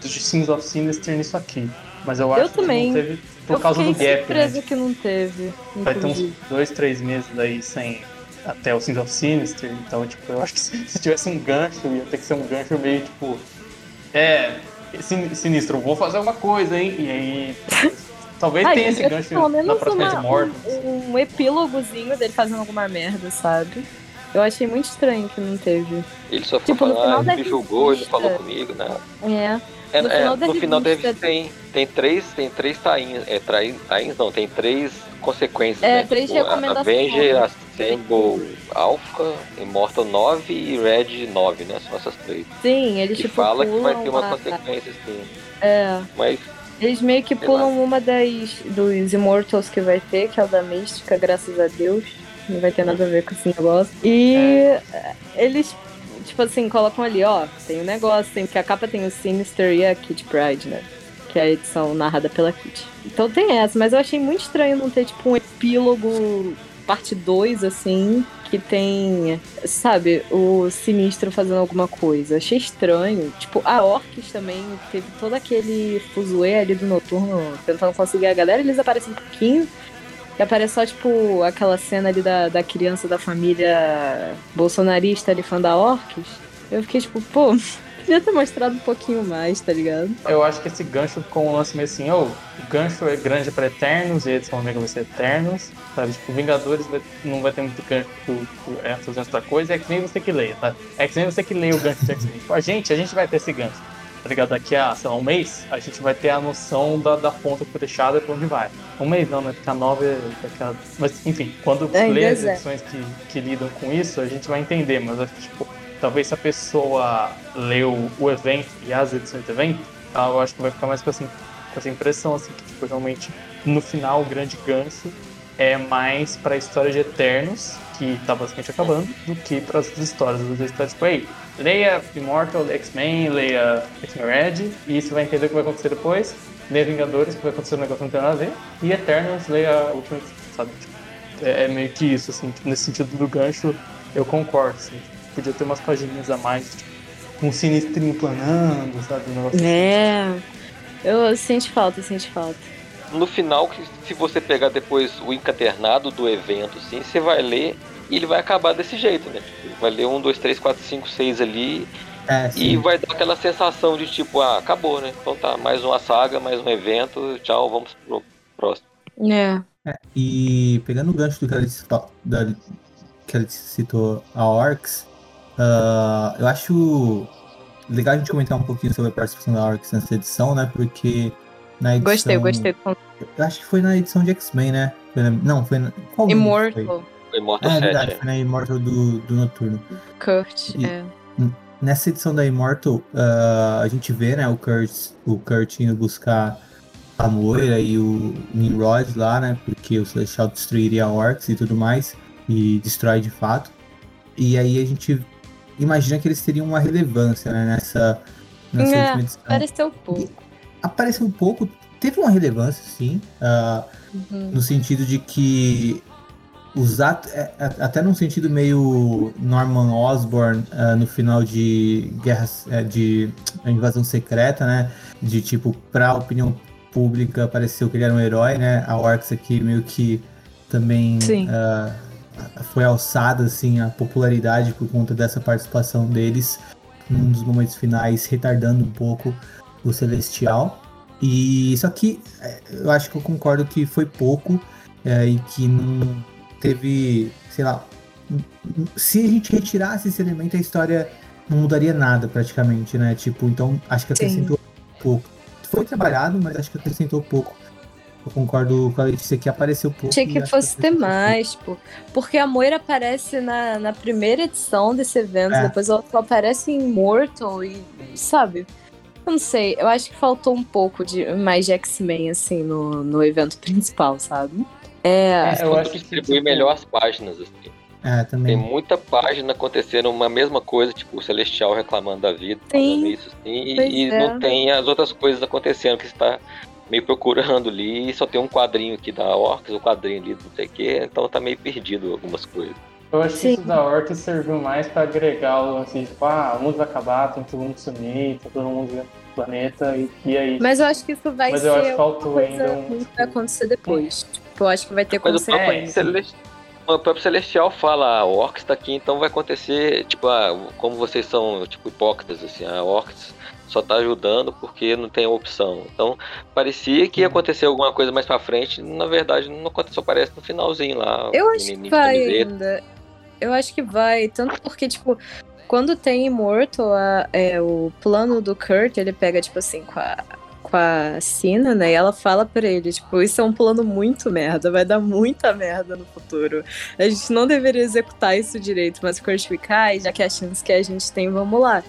do Sins of Sinister nisso aqui. Mas eu acho eu também. que não teve por eu causa do gap, né? que não teve. Vai ter uns dois, três meses aí sem até o Sins of Sinister. Então, tipo, eu acho que <laughs> se, se, tivesse um gancho, ia ter que ser um gancho meio tipo. É, sinistro, vou fazer alguma coisa, hein? E aí. <laughs> Talvez Ai, tenha esse gancho na próxima uma, Mortos. Um, um epílogozinho dele fazendo alguma merda, sabe? Eu achei muito estranho que não teve. Ele só foi tipo, falar, ele me julgou, ele falou comigo, né? É. É, no, é, final, no final deve tem, tem três, tem três tains, é, tains não, tem três consequências. É, né? três tipo, recomendações. Avenger, Assemble, Alpha, Immortal 9 e Red 9, né? São essas três. Sim, eles que tipo, fala que vai ter uma consequência, sim. É. Mas Eles meio que pulam uma das dos Immortals que vai ter, que é o da Mística, graças a Deus. Não vai ter nada a ver com esse negócio. E é. eles, tipo assim, colocam ali, ó, tem um negócio, tem que a capa tem o Sinister e a Kid Pride, né? Que é a edição narrada pela Kit. Então tem essa, mas eu achei muito estranho não ter, tipo, um epílogo parte 2, assim, que tem, sabe, o Sinistro fazendo alguma coisa. Achei estranho. Tipo, a Orcs também teve todo aquele fuzuê ali do Noturno tentando conseguir a galera, eles aparecem um pouquinho. E aparece só, tipo, aquela cena ali da, da criança da família bolsonarista ali, fã da Orcs. Eu fiquei tipo, pô, <laughs> Podia ter mostrado um pouquinho mais, tá ligado? Eu acho que esse gancho com o lance meio assim, oh, o gancho é grande pra Eternos e eles vão ver que vai ser Eternos, sabe? Tipo, Vingadores vai, não vai ter muito gancho pro, é, fazendo outra coisa, é que nem você que leia, tá? É que nem você que leia o gancho de X-Men. Tipo, a gente, a gente vai ter esse gancho tá ligado? Daqui a, sei lá, um mês, a gente vai ter a noção da, da ponta e pra onde vai. Um mês não, né? Porque a nova é daqui a... Mas, enfim, quando é, lê as edições que, que lidam com isso, a gente vai entender, mas acho que, tipo, talvez se a pessoa leu o evento e as edições do evento, eu acho que vai ficar mais com, assim, com essa impressão, assim, que tipo, realmente no final o grande gancho é mais para a história de Eternos, que tá basicamente acabando, do que para as histórias. Às vezes tá tipo, ei, leia Immortal, X-Men, leia X-Men Red, e você vai entender o que vai acontecer depois. Leia Vingadores, que vai acontecer um negócio que não tem nada a ver. E Eternos, leia Ultimate, sabe? É, é, meio que isso, assim, nesse sentido do gancho, eu concordo, assim podia ter umas pagininhas a mais, tipo, com um sinistrinho planando, sabe? Um negócio é. Assim. Eu sinto falta, sinto falta. No final, se você pegar depois o encadernado do evento, assim, você vai ler e ele vai acabar desse jeito, né? Vai ler um, dois, três, quatro, cinco, seis ali. É, e vai dar aquela sensação de tipo, ah, acabou, né? Então tá, mais uma saga, mais um evento, tchau, vamos pro próximo. É. é e pegando o gancho do que ela citou, da, que ela citou a Orcs, Uh, eu acho legal a gente comentar um pouquinho sobre a participação da Orcs nessa edição, né? Porque na edição. Gostei, gostei. Eu acho que foi na edição de X-Men, né? Foi na... Não, foi na. Qual Immortal. Foi? Immortal é, 7, verdade, é. foi na Immortal do, do Noturno. Kurt, e, é. Nessa edição da Immortal, uh, a gente vê, né, o Kurt, o Kurt indo buscar a Moira e o Nimrod lá, né? Porque o Celestial destruiria a Orcs e tudo mais. E destrói de fato. E aí a gente imagina que eles teriam uma relevância né, nessa, nessa é, última edição. Apareceu um pouco. Apareceu um pouco, teve uma relevância, sim, uh, uhum. no sentido de que atos, é, é, até num sentido meio Norman Osborn uh, no final de Guerras uh, de Invasão Secreta, né? De tipo, pra opinião pública pareceu que ele era um herói, né? A Orcs aqui meio que também uh, foi alçada assim a popularidade por conta dessa participação deles num dos momentos finais, retardando um pouco o Celestial. E só que é, eu acho que eu concordo que foi pouco é, e que não teve, sei lá, se a gente retirasse esse elemento, a história não mudaria nada praticamente, né? Tipo, então acho que acrescentou Sim. pouco. Foi trabalhado, mas acho que acrescentou pouco eu concordo com a Letícia que apareceu pouco. Tinha que fosse que ter mais, pô. Porque a Moira aparece na, na primeira edição desse evento, é. depois ela aparece em Mortal e, sabe? Eu não sei, eu acho que faltou um pouco de mais de X-Men, assim, no, no evento <laughs> principal, sabe? É. é eu acho que distribui melhor as páginas, assim. É, também. Tem muita página acontecendo uma mesma coisa, tipo o Celestial reclamando da vida, Sim, isso, assim, e, e é. não tem as outras coisas acontecendo que está meio procurando ali e só tem um quadrinho aqui da Orcs, um quadrinho ali do não sei o que, então tá meio perdido algumas coisas. Eu acho Sim. que isso da Orcs serviu mais pra agregar o lance, tipo, ah, o mundo vai acabar, tem todo mundo sumir, tá todo mundo dentro do planeta, e, e aí. Mas eu acho que isso vai Mas ser. Mas eu acho que faltou ainda um. vai acontecer depois. Tipo, eu acho que vai ter Mas consequência. O próprio Celestial fala, a Orcs tá aqui, então vai acontecer, tipo, ah, como vocês são, tipo, hipócritas, assim, a Orcs só tá ajudando porque não tem opção. Então, parecia que ia acontecer alguma coisa mais pra frente, na verdade não aconteceu, parece no finalzinho lá. Eu acho que vai ainda. Eu acho que vai, tanto porque, tipo, quando tem Immortal, a, é, o plano do Kurt, ele pega, tipo assim, com a, com a Sina, né? E ela fala pra ele, tipo, isso é um plano muito merda, vai dar muita merda no futuro. A gente não deveria executar isso direito, mas o Kurt fica, ai, já que é a chance que a gente tem, vamos lá.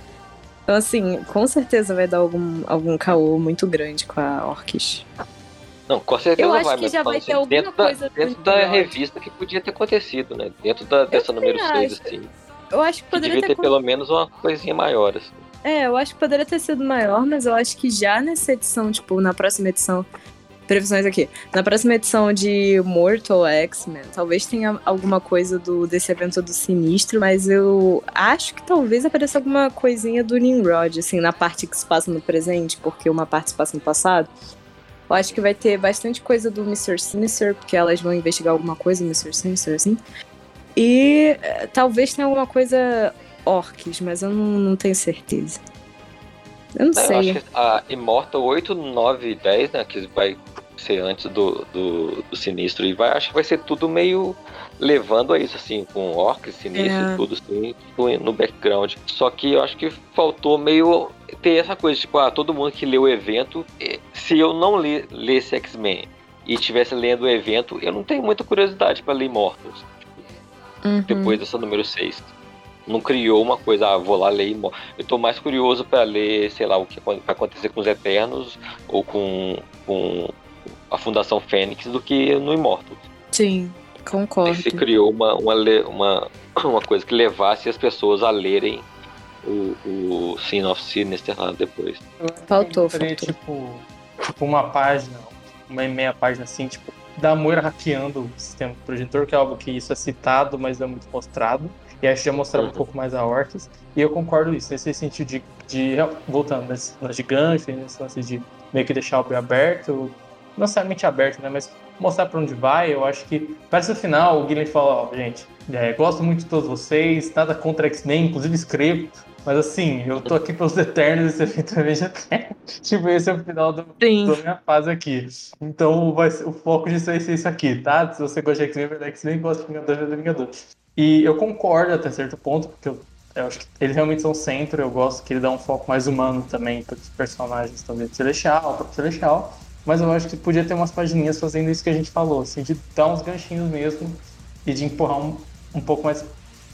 Então, assim, com certeza vai dar algum, algum caô muito grande com a Orcs. Não, com certeza eu vai. acho que já vai ter alguma dentro coisa da, dentro da revista que podia ter acontecido, né? Dentro da, dessa número 6, assim. Eu acho que que poderia devia ter, ter pelo menos uma coisinha maior, assim. É, eu acho que poderia ter sido maior, mas eu acho que já nessa edição, tipo, na próxima edição, previsões aqui. Na próxima edição de Mortal X-Men, talvez tenha alguma coisa do desse evento do Sinistro, mas eu acho que talvez apareça alguma coisinha do Nimrod, assim, na parte que se passa no presente, porque uma parte se passa no passado. Eu acho que vai ter bastante coisa do Mr. Sinister, porque elas vão investigar alguma coisa, Mr. Sinister, assim. E eh, talvez tenha alguma coisa orcs, mas eu não, não tenho certeza. Eu não, sei. Eu acho que a Immortal 8, 9 e 10, né? Que vai ser antes do, do, do, Sinistro. E vai, acho que vai ser tudo meio levando a isso, assim, com orcs, sinistro é. tudo assim, no background. Só que eu acho que faltou meio ter essa coisa, tipo, ah, todo mundo que lê o evento, eh, se eu não lê, lesse X-Men e estivesse lendo o evento, eu não tenho muita curiosidade para ler Immortals. Uhum. Depois dessa número 6 não criou uma coisa, ah, vou lá ler. Eu tô mais curioso para ler, sei lá, o que vai acontecer com os Eternos ou com, com a Fundação Fênix do que no Immortal. Sim, concordo. Se criou uma, uma, uma, <clears throat> uma coisa que levasse as pessoas a lerem o, o Sin of Sinister lá depois. Faltou, faltou. Tipo, tipo uma página, uma meia página assim, tipo, da Moira hackeando o sistema projetor, que é algo que isso é citado, mas não é muito mostrado. E acho que já mostrava uhum. um pouco mais a Orcs. E eu concordo isso, nesse sentido de, de voltando nesse lance de gancho, nesse lance de meio que deixar o pé aberto, não necessariamente aberto, né? Mas mostrar para onde vai, eu acho que parece no final o Guilherme fala, ó, gente, é, gosto muito de todos vocês, nada contra X-Men, inclusive escrevo, mas assim, eu tô aqui pelos <laughs> Eternos e você também já tem. <laughs> tipo, esse é o final do, da minha fase aqui. Então vai, o foco disso vai ser isso aqui, tá? Se você gosta de X-Men, vai X-Men, gosta de Vingadores, vai Vingadores. E eu concordo até certo ponto, porque eu, eu, acho que eles realmente são centro, eu gosto que ele dá um foco mais humano também para os personagens também do Celestial, para o Celestial, mas eu acho que podia ter umas pagininhas fazendo isso que a gente falou, assim, de dar uns ganchinhos mesmo e de empurrar um, um pouco mais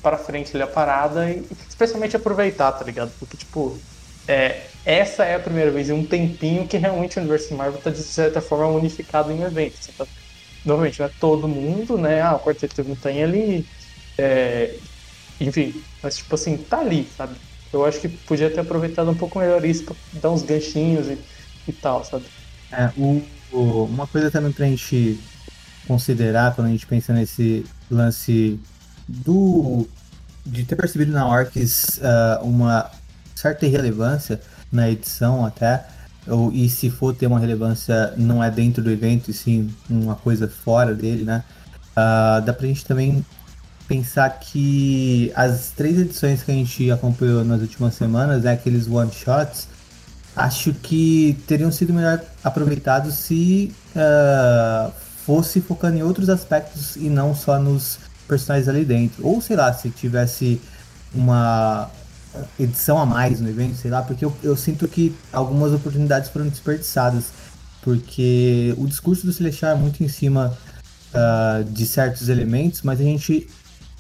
para frente ali a parada e especialmente aproveitar, tá ligado? Porque, tipo, é, essa é a primeira vez em um tempinho que realmente o universo Marvel está de certa forma unificado em um evento. Tá... Normalmente não é todo mundo, né? Ah, o Quarteto Montanha ali é, enfim, mas tipo assim, tá ali, sabe? Eu acho que podia ter aproveitado um pouco melhor isso pra dar uns ganchinhos e, e tal, sabe? É, o, o, uma coisa também pra gente considerar quando a gente pensa nesse lance do de ter percebido na Orcs uh, uma certa irrelevância na edição até, ou, e se for ter uma relevância não é dentro do evento, e sim uma coisa fora dele, né? Uh, dá pra gente também pensar que as três edições que a gente acompanhou nas últimas semanas, né, aqueles one shots, acho que teriam sido melhor aproveitados se uh, fosse focando em outros aspectos e não só nos personagens ali dentro. Ou sei lá, se tivesse uma edição a mais no evento, sei lá, porque eu, eu sinto que algumas oportunidades foram desperdiçadas. Porque o discurso do Celestial é muito em cima uh, de certos elementos, mas a gente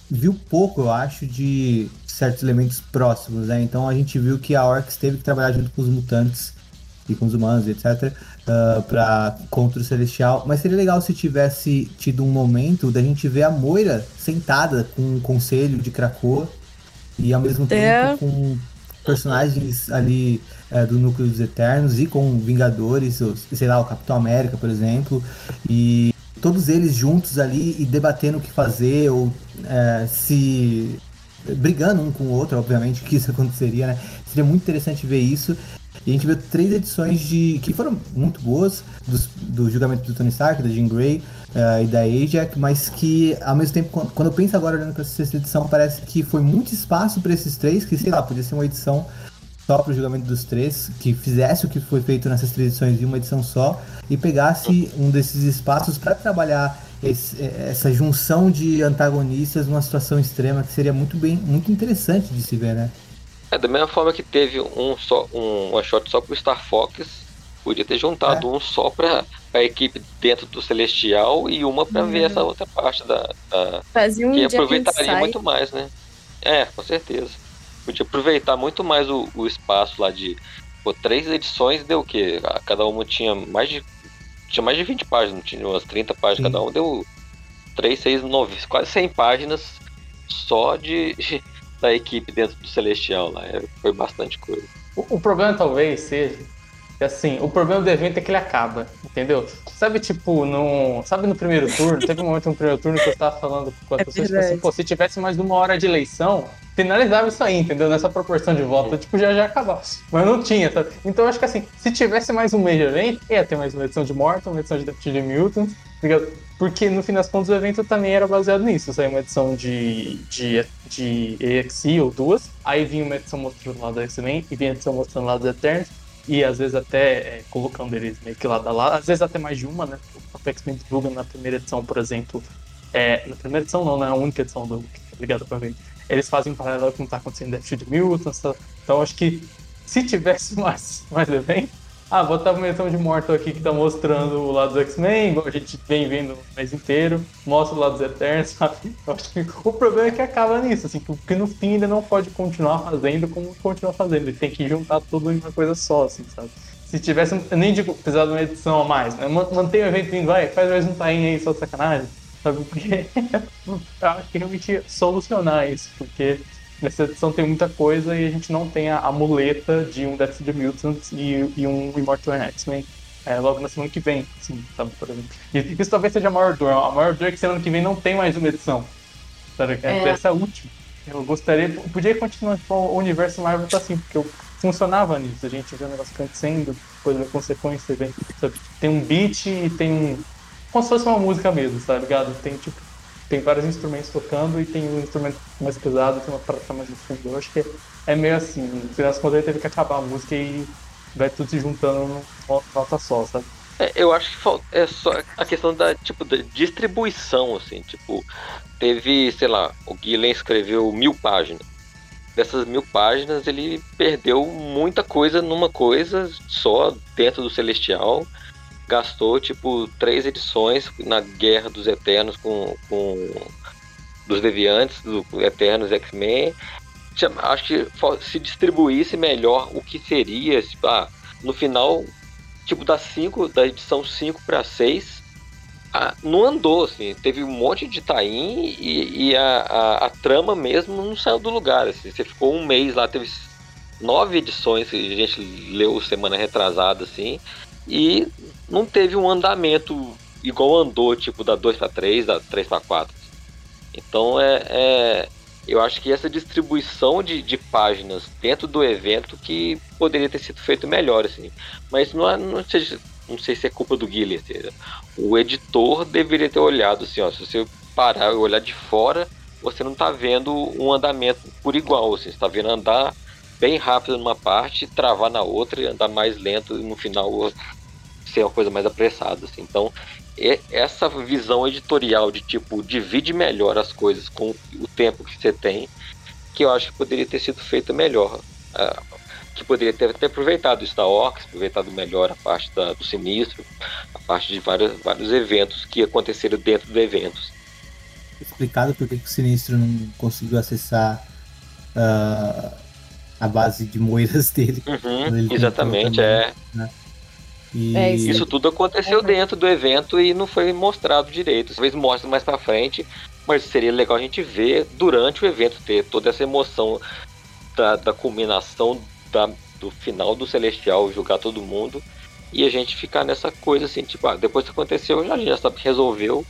viu pouco, eu acho, de certos elementos próximos, né? Então a gente viu que a Orcs teve que trabalhar junto com os mutantes e com os humanos, etc, uh, para contra o Celestial. Mas seria legal se tivesse tido um momento da gente ver a Moira sentada com o conselho de Krakoa e ao mesmo tempo é. com personagens ali uh, do núcleo dos Eternos e com Vingadores, sei lá, o Capitão América, por exemplo, e todos eles juntos ali e debatendo o que fazer, ou é, se brigando um com o outro, obviamente que isso <laughs> aconteceria, né? Seria muito interessante ver isso. E a gente viu três edições de que foram muito boas do, do julgamento do Tony Stark, da Jean Grey uh, e da Ajax, mas que ao mesmo tempo, quando, quando eu penso agora olhando para essa edição, parece que foi muito espaço para esses três, que sei lá, podia ser uma edição só para o julgamento dos três, que fizesse o que foi feito nessas três edições em uma edição só e pegasse um desses espaços para trabalhar esse, essa junção de antagonistas numa situação extrema que seria muito bem, muito interessante de se ver, né? É, da mesma forma que teve um só um one shot só pro Star Fox, podia ter juntado é. um só para a equipe dentro do Celestial e uma para hum. ver essa outra parte da, da Fazia um que aproveitaria muito mais, né? É, com certeza. Podia aproveitar muito mais o, o espaço lá de. Pô, três edições deu o quê? Cada uma tinha mais de. Tinha mais de 20 páginas, tinha umas 30 páginas Sim. cada uma, deu 3, 6, 9, quase 100 páginas só de, <laughs> da equipe dentro do Celestial lá. É, foi bastante coisa. O, o problema talvez seja assim, o problema do evento é que ele acaba, entendeu? Sabe, tipo, no. Sabe no primeiro turno? Teve um momento no primeiro turno que eu estava falando com as é pessoas, tipo assim, pô, se tivesse mais de uma hora de eleição, finalizava isso aí, entendeu? Nessa proporção de voto, tipo, já já acabava. Mas não tinha, sabe? Então eu acho que assim, se tivesse mais um Major Event, ia ter mais uma edição de Mortal, uma edição de de Mutant, ligado? Porque no fim das contas o evento também era baseado nisso. Saiu uma edição de, de, de EXI ou duas, aí vinha uma edição mostrando lá do X-Men e vinha a edição mostrando lá dos Eternos e às vezes até é, colocando eles meio que lado a lado, às vezes até mais de uma, né? O X-Men divulga na primeira edição, por exemplo, é, na primeira edição não, né? única edição do Obrigado por ver. Eles fazem um paralelo com o que tá acontecendo em Death de Milton, então acho que se tivesse <laughs> mais, mais evento, ah, botar uma edição de Mortal aqui que tá mostrando o lado do X-Men, igual a gente vem vendo o mês inteiro, mostra o lado dos Eternos, <laughs> sabe? Eu acho que o problema é que acaba nisso, assim, porque no fim ele não pode continuar fazendo como continua fazendo, ele tem que juntar tudo em uma coisa só, assim, sabe? Se tivesse, eu nem digo precisar de uma edição a mais, né? Mantém o evento vindo, vai, faz mais um time aí só de sacanagem, sabe? Porque <laughs> eu acho que realmente solucionar isso, porque Nessa edição tem muita coisa e a gente não tem a, a muleta de um Death of the Mutants e, e um Immortal X-Men é, logo na semana que vem, sim, sabe, por exemplo. E isso talvez seja a maior dor. A maior dor é que semana que vem não tem mais uma edição. Sabe? É. Essa é a última. Eu gostaria. Podia continuar tipo, o universo Marvel tá assim, porque eu funcionava nisso. A gente vê o negócio acontecendo, depois da consequência vem. Sabe? Tem um beat e tem um. Como se fosse uma música mesmo, tá ligado? Tem tipo tem vários instrumentos tocando e tem um instrumento mais pesado, tem uma prata mais no fundo. Eu acho que é meio assim, no final das contas ele teve que acabar a música e vai tudo se juntando numa nota só, sabe? É, eu acho que falta, é só a questão da, tipo, da distribuição, assim, tipo, teve, sei lá, o Guilherme escreveu mil páginas. Dessas mil páginas ele perdeu muita coisa numa coisa só dentro do Celestial gastou tipo três edições na Guerra dos Eternos com, com dos Deviantes, do Eternos X-Men. Acho que se distribuísse melhor o que seria, tipo, ah, no final, tipo da 5, da edição 5 para 6, não andou, assim, teve um monte de taim e, e a, a, a, trama mesmo não saiu do lugar. Assim, você ficou um mês lá, teve nove edições que a gente leu semana retrasada, assim, e não teve um andamento igual andou, tipo, da 2 para 3, da 3 para 4. Então é, é, Eu acho que essa distribuição de, de páginas dentro do evento que poderia ter sido feito melhor, assim. Mas não, é, não, sei, não sei se é culpa do Guilherme. O editor deveria ter olhado assim, ó, se você parar e olhar de fora, você não está vendo um andamento por igual, assim, você está vendo andar bem rápido numa parte, travar na outra e andar mais lento e no final ser uma coisa mais apressada. Assim. Então, essa visão editorial de tipo, divide melhor as coisas com o tempo que você tem, que eu acho que poderia ter sido feita melhor. Uh, que poderia ter, ter aproveitado o Star Wars, aproveitado melhor a parte da, do sinistro, a parte de vários, vários eventos que aconteceram dentro do evento. Explicado por que o sinistro não conseguiu acessar uh, a base de moedas <laughs> dele. Uhum, exatamente, é. Né? E... É, isso, isso tudo aconteceu uhum. dentro do evento e não foi mostrado direito. Talvez mostre mais para frente, mas seria legal a gente ver durante o evento, ter toda essa emoção da, da culminação da, do final do Celestial, jogar todo mundo e a gente ficar nessa coisa assim, tipo, ah, depois que aconteceu, já, a gente já sabe que resolveu.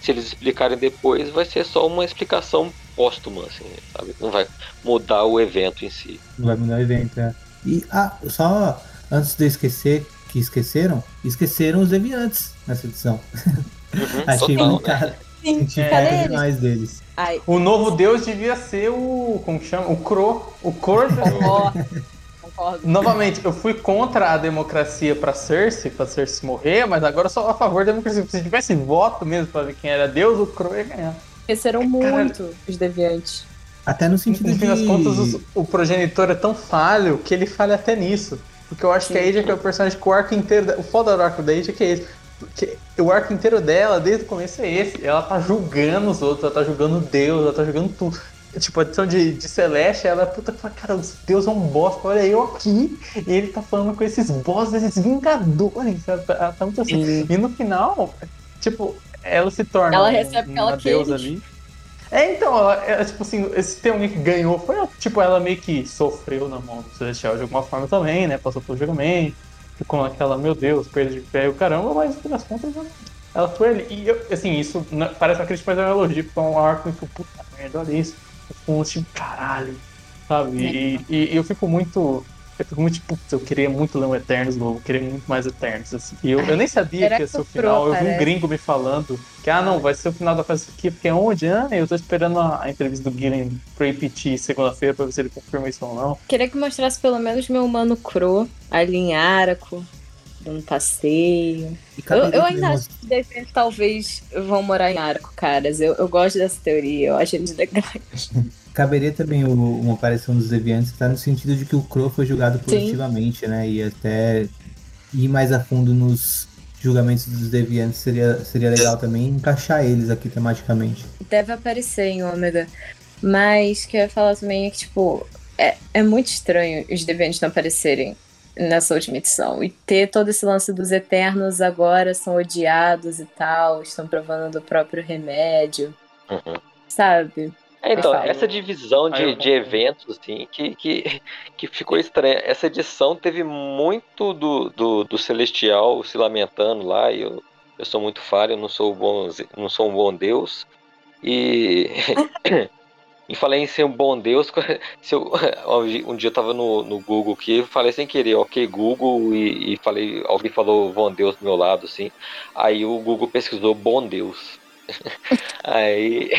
Se eles explicarem depois, vai ser só uma explicação póstuma, assim, sabe? Não vai mudar o evento em si. Não vai mudar o evento, é. E ah, só antes de eu esquecer, que esqueceram, esqueceram os deviantes nessa edição. Uhum, <laughs> Achei total, muito cara. Sim, é, mais deles. Ai. O novo deus devia ser o. Como chama? O Cro. O Cor. <laughs> Novamente, eu fui contra a democracia pra Cersei, pra Cersei morrer, mas agora eu sou a favor da democracia. Se tivesse voto mesmo pra ver quem era Deus, o Cro ia ganhar. Esqueceram muito os deviantes. Até no sentido no fim das contas, o progenitor é tão falho que ele falha até nisso. Porque eu acho Sim. que a Aja que é o personagem que o arco inteiro. O foda do arco da Aja é que é esse. Porque o arco inteiro dela, desde o começo, é esse. Ela tá julgando os outros, ela tá julgando Deus, ela tá julgando tudo. tipo, a edição de, de Celeste, ela é puta que fala, cara, Deus é um boss, olha eu aqui, e ele tá falando com esses bosses, esses vingadores, sabe? Ela tá muito assim. E no final, tipo, ela se torna ela recebe uma, uma deusa ali. É, então, ela, é, tipo assim, esse Teonin que ganhou foi, tipo, ela meio que sofreu na mão do Celestial de alguma forma também, né? Passou por julgamento, ficou naquela, meu Deus, perda de pé e o caramba, mas no fim das contas ela foi ali. E, eu, assim, isso parece uma crítica, mas é um elogio, porque é um arco que, puta merda, olha isso. Eu fico tipo, caralho, sabe? É. E, e, e eu fico muito eu fico muito tipo, eu queria muito ler um Eternos novo, eu queria muito mais Eternos. Assim. E eu, eu nem sabia que ia ser o final. Eu vi um gringo me falando que, ah, não, vai ser o final da fase aqui, porque é onde? Ah, eu tô esperando a, a entrevista do Gillen pro repetir segunda-feira pra ver se ele confirma isso ou não. Queria que mostrasse pelo menos meu humano Cro ali em Dando passeio. Eu, eu, ainda acho que de talvez vão morar em Arco, caras. Eu, eu gosto dessa teoria, eu acho eles legais. <laughs> Caberia também uma aparição dos deviantes, tá no sentido de que o Crow foi julgado positivamente, Sim. né? E até ir mais a fundo nos julgamentos dos deviantes seria, seria legal também encaixar eles aqui tematicamente. Deve aparecer em Ômega. Mas o que eu ia falar também é que, tipo, é, é muito estranho os deviantes não aparecerem nessa última edição. E ter todo esse lance dos Eternos agora são odiados e tal, estão provando do próprio remédio. Uhum. Sabe? É, então, essa divisão de, de eventos, assim, que, que, que ficou estranha. Essa edição teve muito do, do, do Celestial se lamentando lá, e eu, eu sou muito falho, eu não sou, bom, não sou um bom Deus. E. <laughs> <coughs> e falei em ser um bom Deus. <laughs> Se eu, um dia eu tava no, no Google aqui, falei sem querer, ok, Google, e, e falei, alguém falou bom Deus do meu lado, assim. Aí o Google pesquisou bom Deus. <laughs> Aí,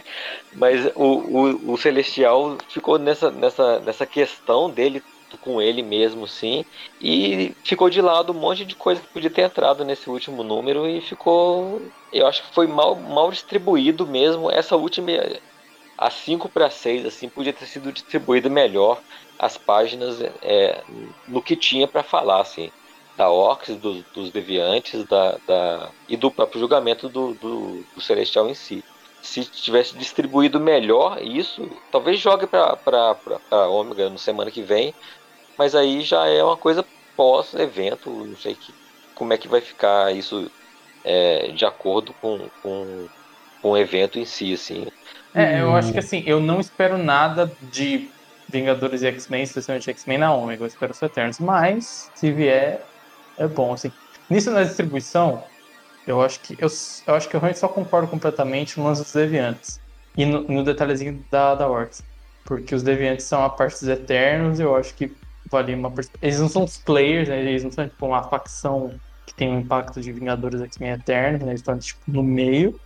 <laughs> mas o, o, o, Celestial ficou nessa, nessa, nessa questão dele com ele mesmo, sim, e ficou de lado um monte de coisa que podia ter entrado nesse último número e ficou, eu acho que foi mal, mal distribuído mesmo. Essa última, a 5 para 6, assim, podia ter sido distribuído melhor as páginas é, no que tinha para falar, assim da Orcs, do, dos Deviantes da, da, e do próprio julgamento do, do, do, Celestial em si. Se tivesse distribuído melhor isso, talvez jogue para Ômega no semana que vem, mas aí já é uma coisa pós-evento, não sei que, como é que vai ficar isso é, de acordo com, com, com o evento em si, assim. É, eu acho que assim, eu não espero nada de Vingadores e X-Men, especialmente X-Men na Ômega, eu espero os Eternos, mas se vier, é bom, assim. Nisso na distribuição, eu acho que eu, eu acho que eu realmente só concordo completamente no lance dos deviantes. E no, no detalhezinho da, da Orcs. Porque os deviantes são a parte dos eternos, eu acho que vale uma Eles não são os players, né? Eles não são tipo uma facção que tem um impacto de Vingadores X-Men Eternos, né? Eles estão tipo no meio.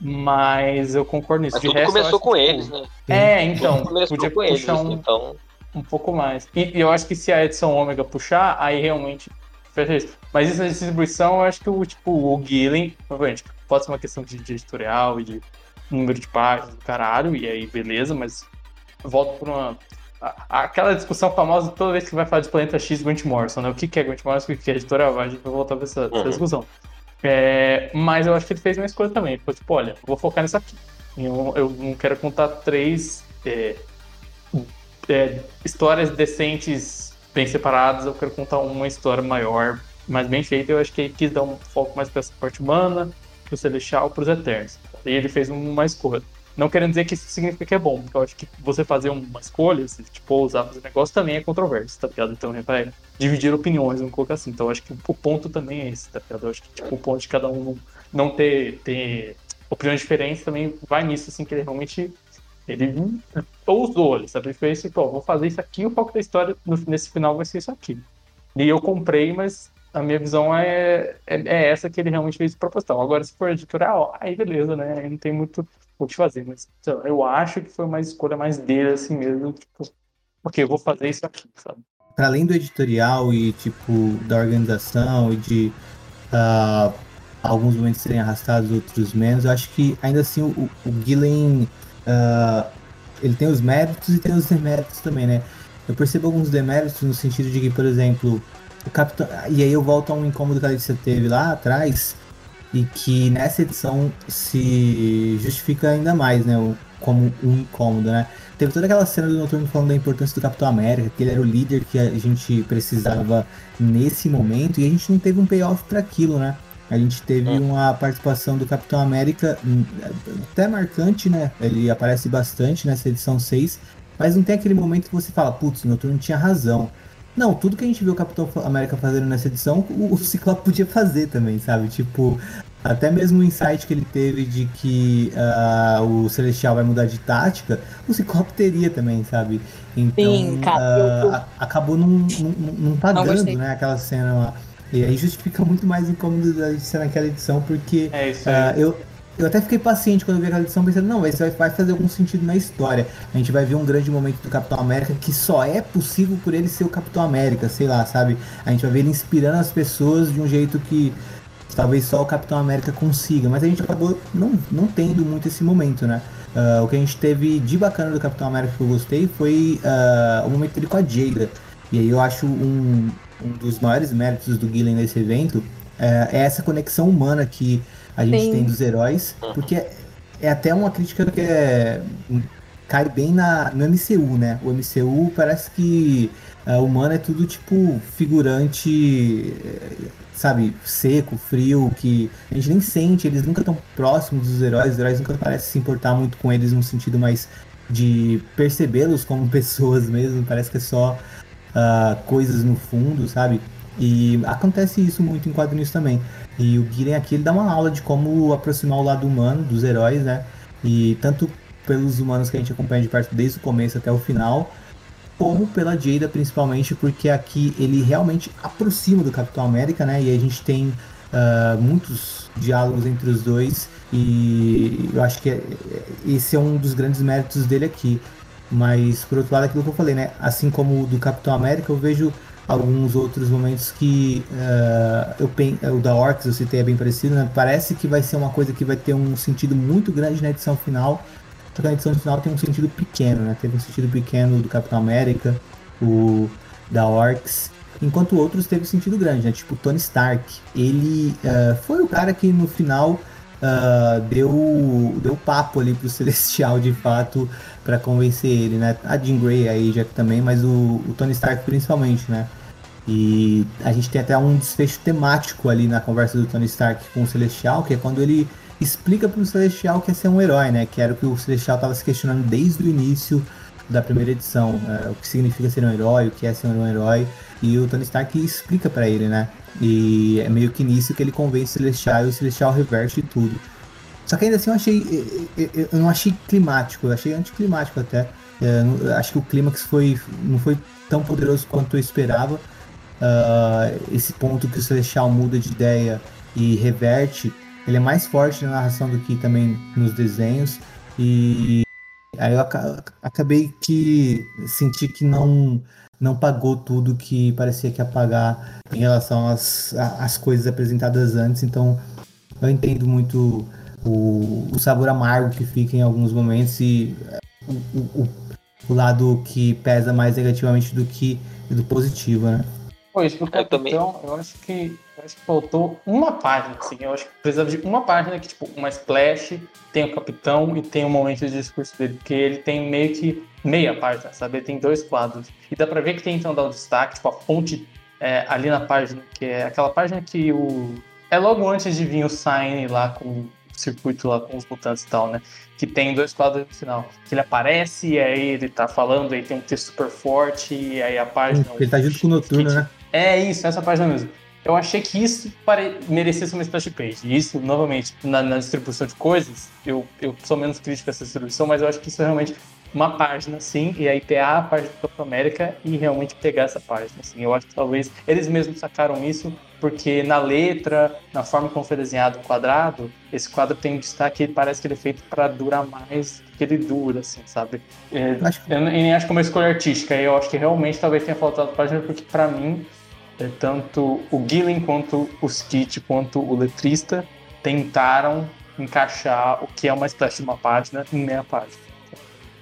Mas eu concordo nisso. Mas tudo resto, começou com que, tipo, eles, né? É, então. Podia puxar eles, um, então... um pouco mais. E, e, eu acho que se a edição ômega puxar, aí realmente mas isso na distribuição, eu acho que o, tipo, o Gillen, obviamente, pode ser uma questão de, de editorial e de número de páginas do caralho, e aí beleza, mas volto por uma. aquela discussão famosa toda vez que vai falar de Planeta X Grant Morrison, né? O que, é Grant Morrison, o que, é editorial? A gente vai voltar pra essa, uhum. essa discussão. É, mas eu acho que ele fez uma escolha também. Falou, tipo, olha, vou focar nisso aqui. Eu, eu não quero contar três é, é, histórias decentes bem separadas, eu quero contar uma história maior, mais bem feita. Eu acho que ele quis dar um foco mais para essa parte humana, pro Celestial, pros Eternos. E ele fez uma escolha. Não querendo dizer que isso significa que é bom, porque eu acho que você fazer uma escolha, se, tipo, usar fazer negócio também é controverso, tá ligado? Então, vai dividir opiniões, vamos colocar assim. Então, eu acho que o ponto também é esse, tá ligado? Eu acho que, tipo, o ponto de cada um não ter, ter opiniões diferentes também vai nisso, assim, que ele realmente ele ousou, ele sabe? Ele fez assim, pô, vou fazer isso aqui, o foco da história nesse final vai ser isso aqui. E eu comprei, mas a minha visão é, é, é essa que ele realmente fez de proposital. Agora, se for editorial, aí beleza, né? Aí não tem muito que fazer, mas eu acho que foi uma escolha mais dele, assim mesmo, tipo, porque eu vou fazer isso aqui, sabe? Para além do editorial e, tipo, da organização e de uh, alguns momentos serem arrastados, outros menos, eu acho que ainda assim o, o Gillen uh, ele tem os méritos e tem os deméritos também, né? Eu percebo alguns deméritos no sentido de que, por exemplo, o Capitão. E aí eu volto a um incômodo que a Alicia teve lá atrás, e que nessa edição se justifica ainda mais, né? Como um incômodo, né? Teve toda aquela cena do Noturno falando da importância do Capitão América, que ele era o líder que a gente precisava nesse momento, e a gente não teve um payoff para aquilo, né? A gente teve é. uma participação do Capitão América hum, até marcante, né? Ele aparece bastante nessa edição 6, mas não tem aquele momento que você fala, putz, o Noturno tinha razão. Não, tudo que a gente viu o Capitão América fazendo nessa edição, o, o Ciclope podia fazer também, sabe? Tipo, até mesmo o insight que ele teve de que uh, o Celestial vai mudar de tática, o Ciclope teria também, sabe? Então, Sim, uh, acabou não, não, não pagando, né, aquela cena lá. E aí justifica muito mais incômodo de ser naquela edição, porque é isso uh, eu, eu até fiquei paciente quando eu vi aquela edição, pensando, não, isso vai fazer algum sentido na história. A gente vai ver um grande momento do Capitão América que só é possível por ele ser o Capitão América, sei lá, sabe? A gente vai ver ele inspirando as pessoas de um jeito que talvez só o Capitão América consiga, mas a gente acabou não, não tendo muito esse momento, né? Uh, o que a gente teve de bacana do Capitão América que eu gostei foi uh, o momento dele com a Jada. E aí eu acho um, um dos maiores méritos do Gillen nesse evento é, é essa conexão humana que a gente Sim. tem dos heróis, porque é, é até uma crítica que é, cai bem na, no MCU, né? O MCU parece que uh, humano é tudo tipo figurante, sabe, seco, frio, que a gente nem sente, eles nunca estão próximos dos heróis, os heróis nunca parecem se importar muito com eles no sentido mais de percebê-los como <laughs> pessoas mesmo, parece que é só uh, coisas no fundo, sabe? E acontece isso muito em quadrinhos também. E o Guilherme aqui ele dá uma aula de como aproximar o lado humano dos heróis, né? E tanto pelos humanos que a gente acompanha de perto desde o começo até o final, como pela Jada principalmente, porque aqui ele realmente aproxima do Capitão América, né? E a gente tem uh, muitos diálogos entre os dois e eu acho que é, esse é um dos grandes méritos dele aqui. Mas por outro lado, aquilo que eu falei, né? Assim como o do Capitão América, eu vejo alguns outros momentos que uh, eu o da Orcs eu citei é bem parecido, né? Parece que vai ser uma coisa que vai ter um sentido muito grande na edição final, só que na edição final tem um sentido pequeno, né? Teve um sentido pequeno do Capitão América, o da Orcs, enquanto outros teve sentido grande, né? Tipo Tony Stark, ele uh, foi o cara que no final uh, deu deu papo ali pro <laughs> Celestial de fato para convencer ele, né? A Jean Grey aí já também, mas o, o, Tony Stark principalmente, né? E a gente tem até um desfecho temático ali na conversa do Tony Stark com o Celestial, que é quando ele explica para o Celestial que é ser um herói, né? Que era o que o Celestial estava se questionando desde o início da primeira edição, é, o que significa ser um herói, o que é ser um herói, e o Tony Stark explica para ele, né? E é meio que nisso que ele convence o Celestial e o Celestial reverte tudo. Só que ainda assim eu achei. Eu não achei climático, eu achei anticlimático até. É, acho que o clímax foi, não foi tão poderoso quanto eu esperava. Uh, esse ponto que o Celestial muda de ideia e reverte, ele é mais forte na narração do que também nos desenhos. E aí eu acabei que senti que não não pagou tudo que parecia que ia pagar em relação às, às coisas apresentadas antes. Então eu entendo muito o, o sabor amargo que fica em alguns momentos e o, o, o, lado que pesa mais negativamente do que do positivo, né? Pois, pro Capitão, eu, eu acho que eu acho que faltou uma página, assim. Eu acho que precisava de uma página que, tipo, uma splash, tem o Capitão e tem um momento de discurso dele, porque ele tem meio que meia página, sabe? Ele tem dois quadros. E dá pra ver que tem então dar o destaque, tipo, a fonte é, ali na página, que é aquela página que o. É logo antes de vir o sign lá com circuito lá com os mutantes e tal, né? Que tem dois quadros no final. Que ele aparece e aí ele tá falando, aí tem um texto super forte, e aí a página. Ele tá junto com o Noturno, né? É isso, essa página mesmo. Eu achei que isso pare... merecesse uma splash page. E isso, novamente, na, na, distribuição de coisas, eu, eu sou menos crítico a essa distribuição, mas eu acho que isso é realmente uma página, sim, e aí ter a página do Capitão América e realmente pegar essa página, assim. Eu acho que talvez eles mesmos sacaram isso, porque na letra, na forma como foi desenhado o quadrado, esse quadro tem um destaque e parece que ele é feito para durar mais do que ele dura, assim, sabe? É, acho que... Eu nem acho que é uma escolha artística, eu acho que realmente talvez tenha faltado página, porque para mim, é, tanto o Gillen quanto o Skit, quanto o letrista tentaram encaixar o que é uma espécie de uma página em meia página.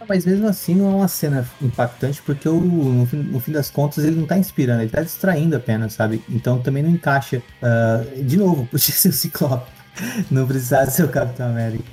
Mas mesmo assim não é uma cena impactante, porque o, no, fim, no fim das contas ele não tá inspirando, ele tá distraindo apenas, sabe? Então também não encaixa. Uh, de novo, <laughs> podia ser o Ciclope. não precisava ser o Capitão América.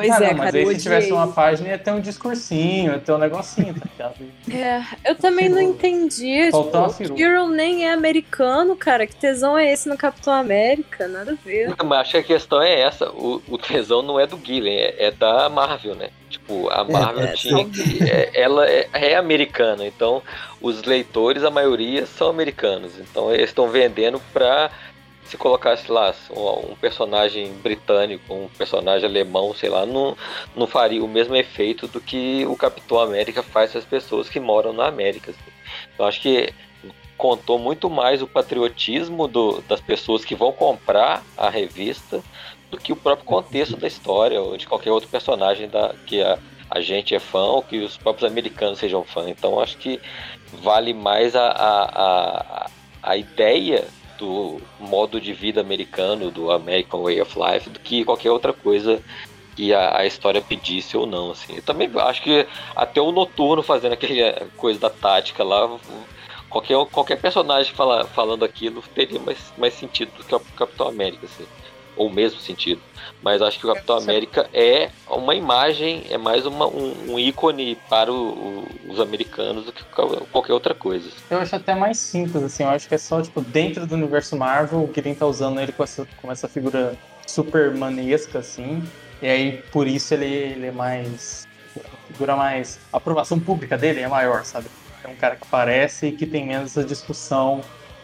Pois ah, é, não, mas cara, aí se tivesse uma página ia ter um discursinho, ia ter um negocinho, tá ligado? É, eu também não entendi. Faltou tipo, o Kirill nem é americano, cara. Que tesão é esse no Capitão América? Nada a ver. Mas acho que a questão é essa. O, o tesão não é do Gillen, é, é da Marvel, né? Tipo, a é, Marvel é, tinha que. É, ela é, é, americana, então os leitores, a maioria, são americanos. Então eles estão vendendo pra se colocasse lá um, personagem britânico, um personagem alemão, sei lá, não, não faria o mesmo efeito do que o Capitão América faz as pessoas que moram na América. Assim. Então acho que contou muito mais o patriotismo do, das pessoas que vão comprar a revista do que o próprio contexto da história ou de qualquer outro personagem da, que a, a gente é fã ou que os próprios americanos sejam fã. Então acho que vale mais a, a, a, a ideia do modo de vida americano, do American Way of Life, do que qualquer outra coisa que a, a história pedisse ou não. Assim. Eu também acho que até o Noturno fazendo aquela coisa da tática lá, qualquer, qualquer personagem fala, falando aquilo teria mais, mais sentido do que o Capitão América. Assim ou o mesmo sentido. Mas acho que o Capitão América é uma imagem, é mais uma, um, um ícone para o, o, os americanos do que qualquer outra coisa. Eu acho até mais simples, assim, eu acho que é só, tipo, dentro do universo Marvel, o Kirin tá usando ele com essa, com essa figura super manesca, assim, e aí por isso ele, ele é mais. A figura mais. A aprovação pública dele é maior, sabe? É um cara que aparece e que tem menos essa discussão.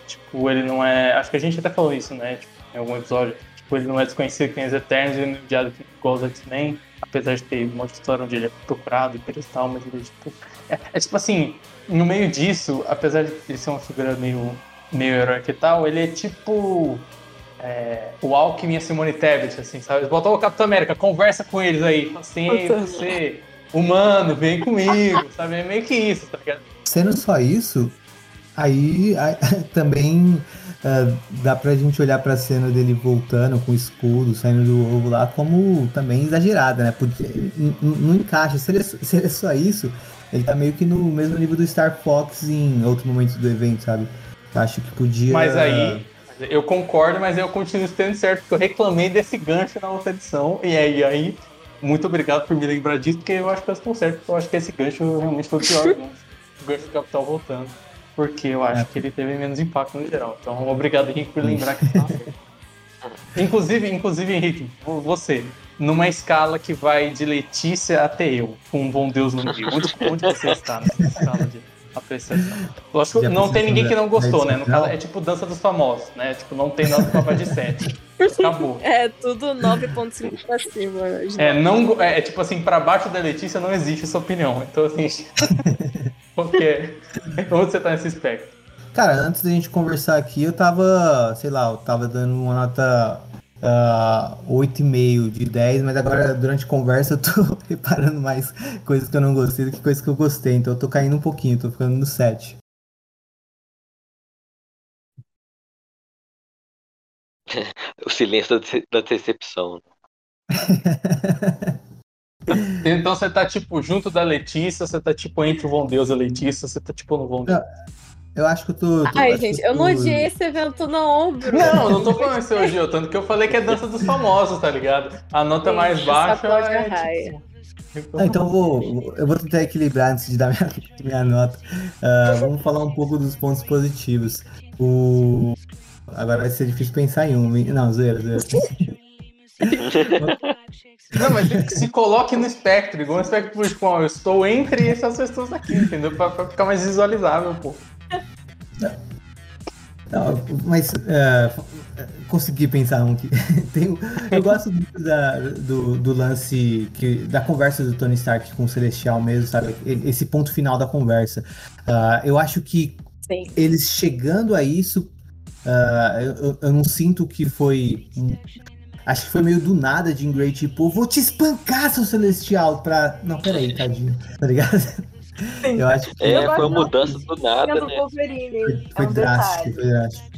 Tipo, ele não é. Acho que a gente até falou isso, né? Tipo, em algum episódio Tipo, ele não é desconhecido que tem os Eternos e no Diário igual os X-Men, apesar de ter um monte de história onde ele é procurado e pedestal, mas ele, tipo. É, é, tipo assim, no meio disso, apesar de ele ser uma figura meio, meio heróica e tal, ele é tipo. É, o Alckmin e a Simone Tebet, assim, sabe? Eles botam o Capitão América, conversa com eles aí, assim, você, humano, vem comigo, <laughs> sabe? É meio que isso, tá ligado? Sendo só isso, aí, aí <laughs> também uh, dá pra gente olhar pra cena dele voltando com o escudo, saindo do ovo lá, como também exagerada, né? Porque não encaixa. Se ele, é se ele é só isso, ele tá meio que no mesmo nível do Star Fox em outros momentos do evento, sabe? Acho que podia. Mas aí. Eu concordo, mas eu continuo estando certo, porque eu reclamei desse gancho na outra edição. E aí, aí muito obrigado por me lembrar disso, porque eu acho que eu estou certo. Eu acho que esse gancho realmente foi o pior. Né? o gancho do Capital voltando porque eu acho é. que ele teve menos impacto no geral. Então, obrigado, Henrique, por lembrar que tá <laughs> Inclusive, inclusive, Henrique, você, numa escala que vai de Letícia até eu, com um bom Deus no meio, onde, onde você está nessa escala de apreciação? Lógico que não tem ninguém que não gostou, né? No caso, é tipo dança dos famosos, né? Tipo, não tem nada pra de 7. Acabou. <laughs> É, tudo 9.5 pra cima. É, não, é, tipo assim, pra baixo da Letícia não existe essa opinião. Então, assim. <laughs> Porque <laughs> onde você tá nesse espectro? Cara, antes da gente conversar aqui, eu tava, sei lá, eu tava dando uma nota uh, 8,5 de 10, mas agora durante a conversa eu tô <laughs> reparando mais coisas que eu não gostei do que coisas que eu gostei. Então eu tô caindo um pouquinho, tô ficando no 7. <laughs> o silêncio da decepção. Então você tá, tipo, junto da Letícia, você tá, tipo, entre o Von Deus e a Letícia, você tá, tipo, no Von Deus. Eu acho que eu tô. tô Ai, gente, eu, tô... não odiei esse evento no ombro. Não, eu não tô falando você odiou, tanto que eu falei que é dança dos famosos, tá ligado? A nota Sim, mais baixa é. Tipo... Ah, então eu vou, eu vou tentar equilibrar antes de dar minha, <laughs> minha nota. Uh, vamos falar um pouco dos pontos positivos. O... Agora vai ser difícil pensar em um. Não, zero, zero. <laughs> <laughs> Não, mas se coloque no espectro, igual no espectro tipo, eu estou entre essas pessoas aqui, entendeu? Pra, pra ficar mais visualizável, pô. Não, mas uh, consegui pensar um que <laughs> tem, eu gosto muito da, do, do, lance que, da conversa do Tony Stark com o Celestial mesmo, sabe? Esse ponto final da conversa. Uh, eu acho que Sim. eles chegando a isso, uh, eu, eu, não sinto que foi Acho que foi meio do nada de Grey, tipo, vou te espancar, seu celestial, pra. Não, peraí, tadinho, tá ligado? Sim. Eu acho que é, foi uma mudança do nada, né? Foi, foi é um drástico, foi drástico.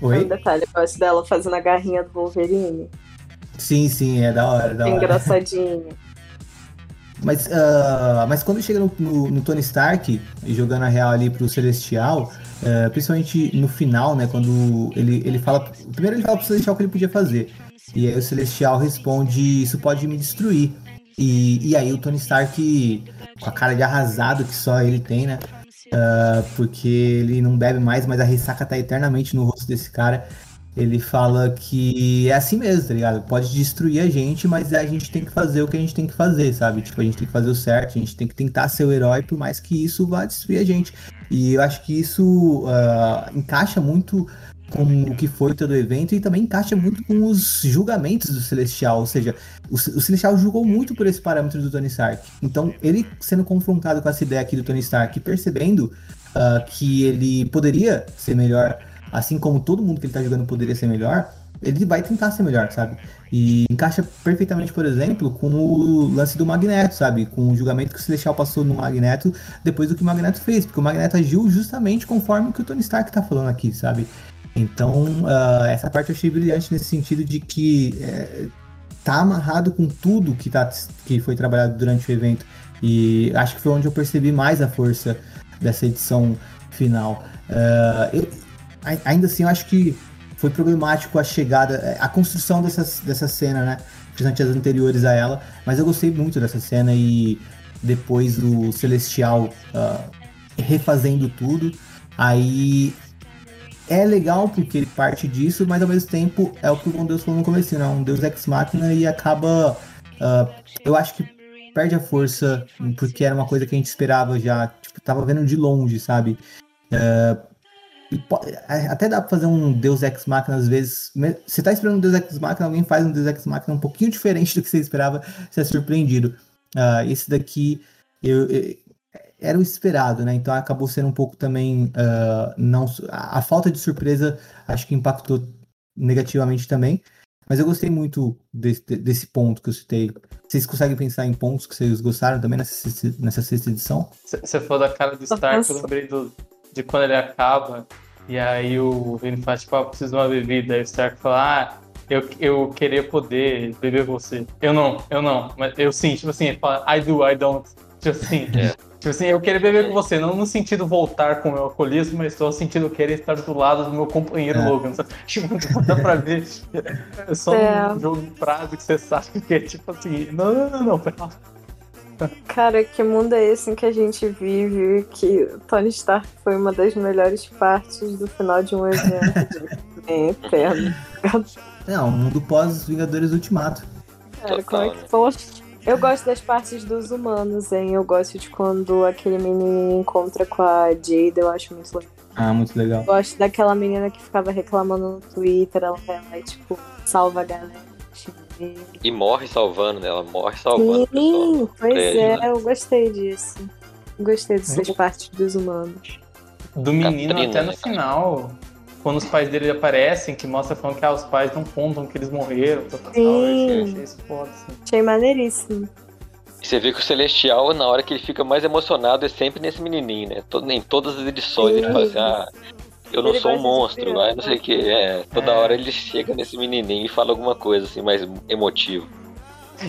Oi? É um detalhe, eu gosto dela fazendo a garrinha do Wolverine. Sim, sim, é da hora, da hora. Engraçadinho. <laughs> Mas, uh, mas quando chega no, no, no, Tony Stark, jogando a real ali pro Celestial, uh, principalmente no final, né? Quando ele, ele fala. Primeiro ele fala pro Celestial o que ele podia fazer. E aí o Celestial responde: Isso pode me destruir. E, e aí o Tony Stark, com a cara de arrasado que só ele tem, né? Uh, porque ele não bebe mais, mas a ressaca tá eternamente no rosto desse cara. Ele fala que é assim mesmo, tá ligado? Pode destruir a gente, mas a gente tem que fazer o que a gente tem que fazer, sabe? Tipo, a gente tem que fazer o certo, a gente tem que tentar ser o herói, por mais que isso vá destruir a gente. E eu acho que isso uh, encaixa muito com o que foi todo o evento e também encaixa muito com os julgamentos do Celestial, ou seja, o, o, Celestial julgou muito por esse parâmetro do Tony Stark. Então, ele sendo confrontado com essa ideia aqui do Tony Stark, percebendo uh, que ele poderia ser melhor, assim como todo mundo que ele tá jogando poderia ser melhor, ele vai tentar ser melhor, sabe? E encaixa perfeitamente, por exemplo, com o lance do Magneto, sabe? Com o julgamento que o Celestial passou no Magneto depois do que o Magneto fez, porque o Magneto agiu justamente conforme o que o Tony Stark tá falando aqui, sabe? Então, uh, essa parte eu achei brilhante nesse sentido de que é, tá amarrado com tudo que, tá, que foi trabalhado durante o evento. E acho que foi onde eu percebi mais a força dessa edição final. Uh, eu, ainda assim, eu acho que foi problemático a chegada, a construção dessa, dessa cena, né? Principalmente as anteriores a ela. Mas eu gostei muito dessa cena e depois o Celestial uh, refazendo tudo. Aí é legal porque ele parte disso, mas ao mesmo tempo é o que o Deus falou no começo, né? Um Deus ex machina e acaba. Uh, eu acho que perde a força, porque era uma coisa que a gente esperava já, tipo, tava vendo de longe, sabe? Uh, até dá pra fazer um Deus Ex Machina às vezes. Você tá esperando um Deus Ex Machina, alguém faz um Deus Ex Machina um pouquinho <laughs> diferente do que você esperava, você é surpreendido. Uh, esse daqui, eu, eu, era o esperado, né? Então acabou sendo um pouco também uh, não a, a, falta de surpresa acho que impactou negativamente também. Mas eu gostei muito desse, desse ponto que eu citei. Vocês conseguem pensar em pontos que vocês gostaram também nessa, nessa sexta edição? Você falou da cara do Stark, eu lembrei do, de quando ele acaba, e aí o Vini fala, tipo, ah, preciso de uma bebida. Aí o Stark fala, ah, eu, eu queria poder beber você. Eu não, eu não. Mas eu sim, tipo assim, ele fala, I do, I don't. Tipo assim, é. Tipo assim, eu queria beber com você, não no sentido voltar com o meu alcoolismo, mas no sentido querer estar do lado do meu companheiro é. Logan. <laughs> Tipo, dá pra ver. É só é. um jogo de prazo que você sabe que é tipo assim, não, não, não, não, pera Cara, que mundo é esse em que a gente vive? Que Tony Stark foi uma das melhores partes do final de um evento <laughs> de eterno. Não, o mundo pós-Vingadores Ultimato. Cara, como é que foi? Eu gosto das partes dos humanos, hein? Eu gosto de quando aquele menino encontra com a Jade, eu acho muito legal. Ah, muito legal. Eu gosto daquela menina que ficava reclamando no Twitter, ela vai lá e, tipo, salva a galera. E morre salvando, né? Ela morre salvando. Sim, pois é, né? eu gostei disso. Gostei dessas partes dos humanos. Do menino Catrina, até no né, final, quando os pais dele aparecem, que mostra falando que ah, os pais não contam que eles morreram. Tal, tal. Eu achei, achei isso foda, assim. Achei maneiríssimo. Você vê que o Celestial, na hora que ele fica mais emocionado, é sempre nesse menininho, né? Todo, em todas as edições Sim. ele fala assim, ah, eu não ele sou um monstro, vai, não sei o que. É, toda é. hora ele chega nesse menininho e fala alguma coisa assim, mais emotivo.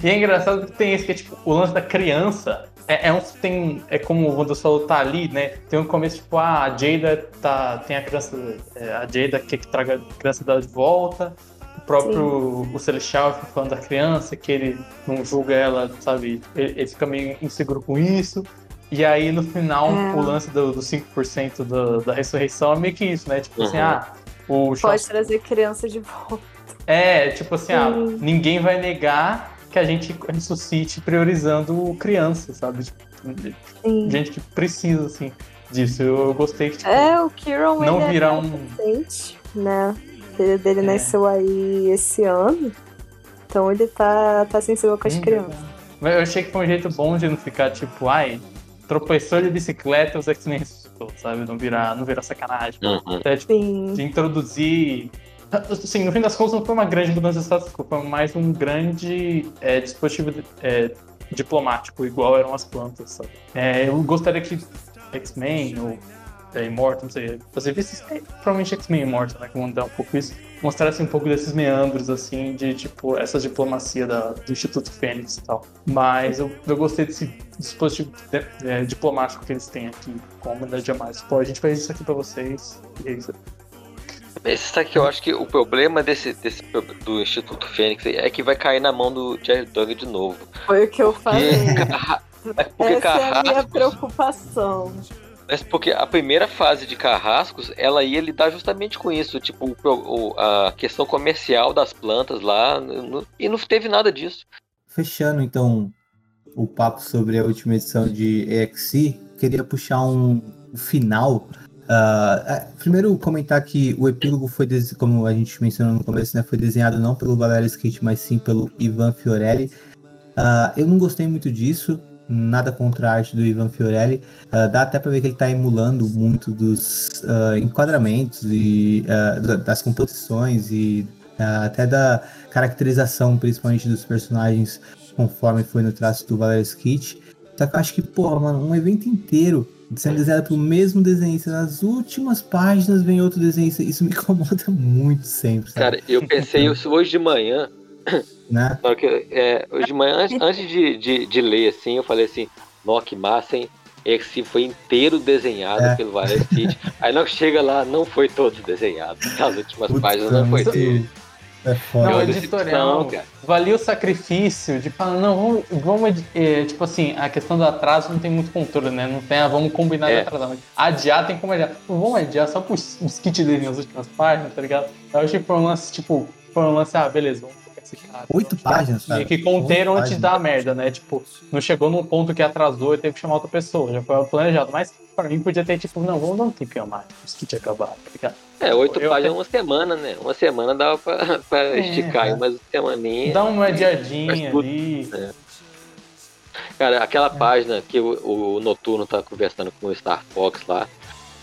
E é engraçado que tem esse que é tipo, o lance da criança é, é, um, tem, é como o Wanderson falou, tá ali, né? Tem um começo, tipo, ah, a Jada tá, tem a criança, é, a Jada quer que traga a criança dela de volta, o próprio o Celestial fica falando da criança, que ele não julga ela, sabe? Ele, ele fica meio inseguro com isso. E aí, no final, é. o lance do, do 5% do, da ressurreição é meio que isso, né? Tipo assim, uhum. assim, ah, o Pode trazer criança de volta. É, tipo assim, ah, ninguém vai negar que a gente ressuscite priorizando crianças, sabe? Tipo, gente que precisa, assim, disso. Eu, gostei que, tipo, É, o Kieran não é virar um. né? O filho dele é. nasceu aí esse ano. Então ele tá, tá sensível com as hum, crianças. Mas eu achei que foi um jeito bom de não ficar tipo, ai, tropeçou de bicicleta e os X-Men ressuscitou, sabe? Não virar, não virar sacanagem. Uhum. Até, tipo, de introduzir Sim, no fim das contas não foi uma grande mudança de status quo, foi mais um grande é, dispositivo é, diplomático, igual eram as plantas, sabe? É, eu gostaria que X-Men ou é, Immortal, não sei, você visse é, provavelmente X-Men Immortal, né, que vão dar um pouco isso, mostrasse um pouco desses meandros, assim, de, tipo, essa diplomacia da, do Instituto Fênix e tal. Mas eu, eu gostei desse dispositivo é, diplomático que eles têm aqui com a humanidade a mais. Pô, a gente faz isso aqui pra vocês, e é isso. Esse sabe que eu acho que o problema desse, desse do Instituto Fênix é que vai cair na mão do Jerry Duggan de novo. Foi o que eu falei. <laughs> É porque Essa é a minha preocupação. Mas porque a primeira fase de Carrascos, ela ia lidar justamente com isso, tipo, o, a questão comercial das plantas lá, no, e não teve nada disso. Fechando, então, o papo sobre a última edição de EXI, queria puxar um final Uh, primeiro, comentar que o epílogo foi, como a gente mencionou no começo, né, foi desenhado não pelo Valerio Skate, mas sim pelo Ivan Fiorelli. Uh, eu não gostei muito disso, nada contra a arte do Ivan Fiorelli. Uh, dá até para ver que ele está emulando muito dos enquadramentos e das composições e até da caracterização, principalmente dos personagens, conforme foi no traço do Valerio Skate. Só que eu acho que, pô, mano, um evento inteiro sendo desenhado pelo mesmo desenhista. Nas últimas páginas vem outro desenhista. Isso me <laughs> incomoda muito sempre. Sabe? Cara, eu pensei isso hoje de manhã. Né? Que, é, hoje de manhã, antes, de, de, de, ler, assim, eu falei assim, nó, que massa, hein? Esse foi inteiro desenhado é. pelo City. Aí não chega lá, não foi todo desenhado. Nas últimas páginas não foi tudo. É foda. Não, editorial. Cara. Valia o sacrifício de falar, não, vamos, vamos é, tipo assim, a questão do atraso não tem muito controle, né? Não tem, ah, vamos combinar é. de atrasar. Adiar tem como adiar. Vamos adiar só pros, os kits dele nas últimas páginas, tá ligado? Eu acho que foi um lance, tipo, foi um lance, ah, beleza, vamos cara. Oito páginas, cara. E que conteram antes da merda, né? Tipo, não chegou num ponto que atrasou e teve que chamar outra pessoa. Já foi planejado. Mas pra mim podia ter, tipo, não, vamos dar um tempinho a mais. Os kits acabaram, tá ligado? É, oito páginas até... uma semana, né? Uma semana dava pra, pra é, esticar é. umas semaninhas. Dá uma adiadinha ali. É. Cara, aquela é. página que o, o, Noturno tá conversando com o Star Fox lá,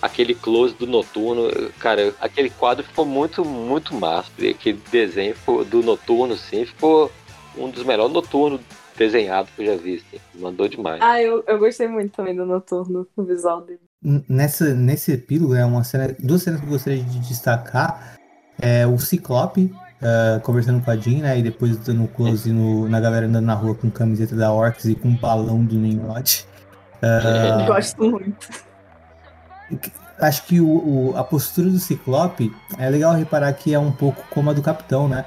aquele close do Noturno, cara, aquele quadro ficou muito, muito massa. Aquele desenho do Noturno, sim, ficou um dos melhores noturnos desenhados que eu já vi, assim. Mandou demais. Ah, eu, eu gostei muito também do Noturno, o visual dele nessa, nesse epílogo, é uma cena, duas cenas que eu gostaria de destacar. É o Ciclope uh, conversando com a Jean, né? E depois dando close no, na galera andando na rua com camiseta da Orcs e com um balão do Nimrod. Uh, <laughs> Gosto muito. Acho que o, o, a postura do Ciclope é legal reparar que é um pouco como a do Capitão, né?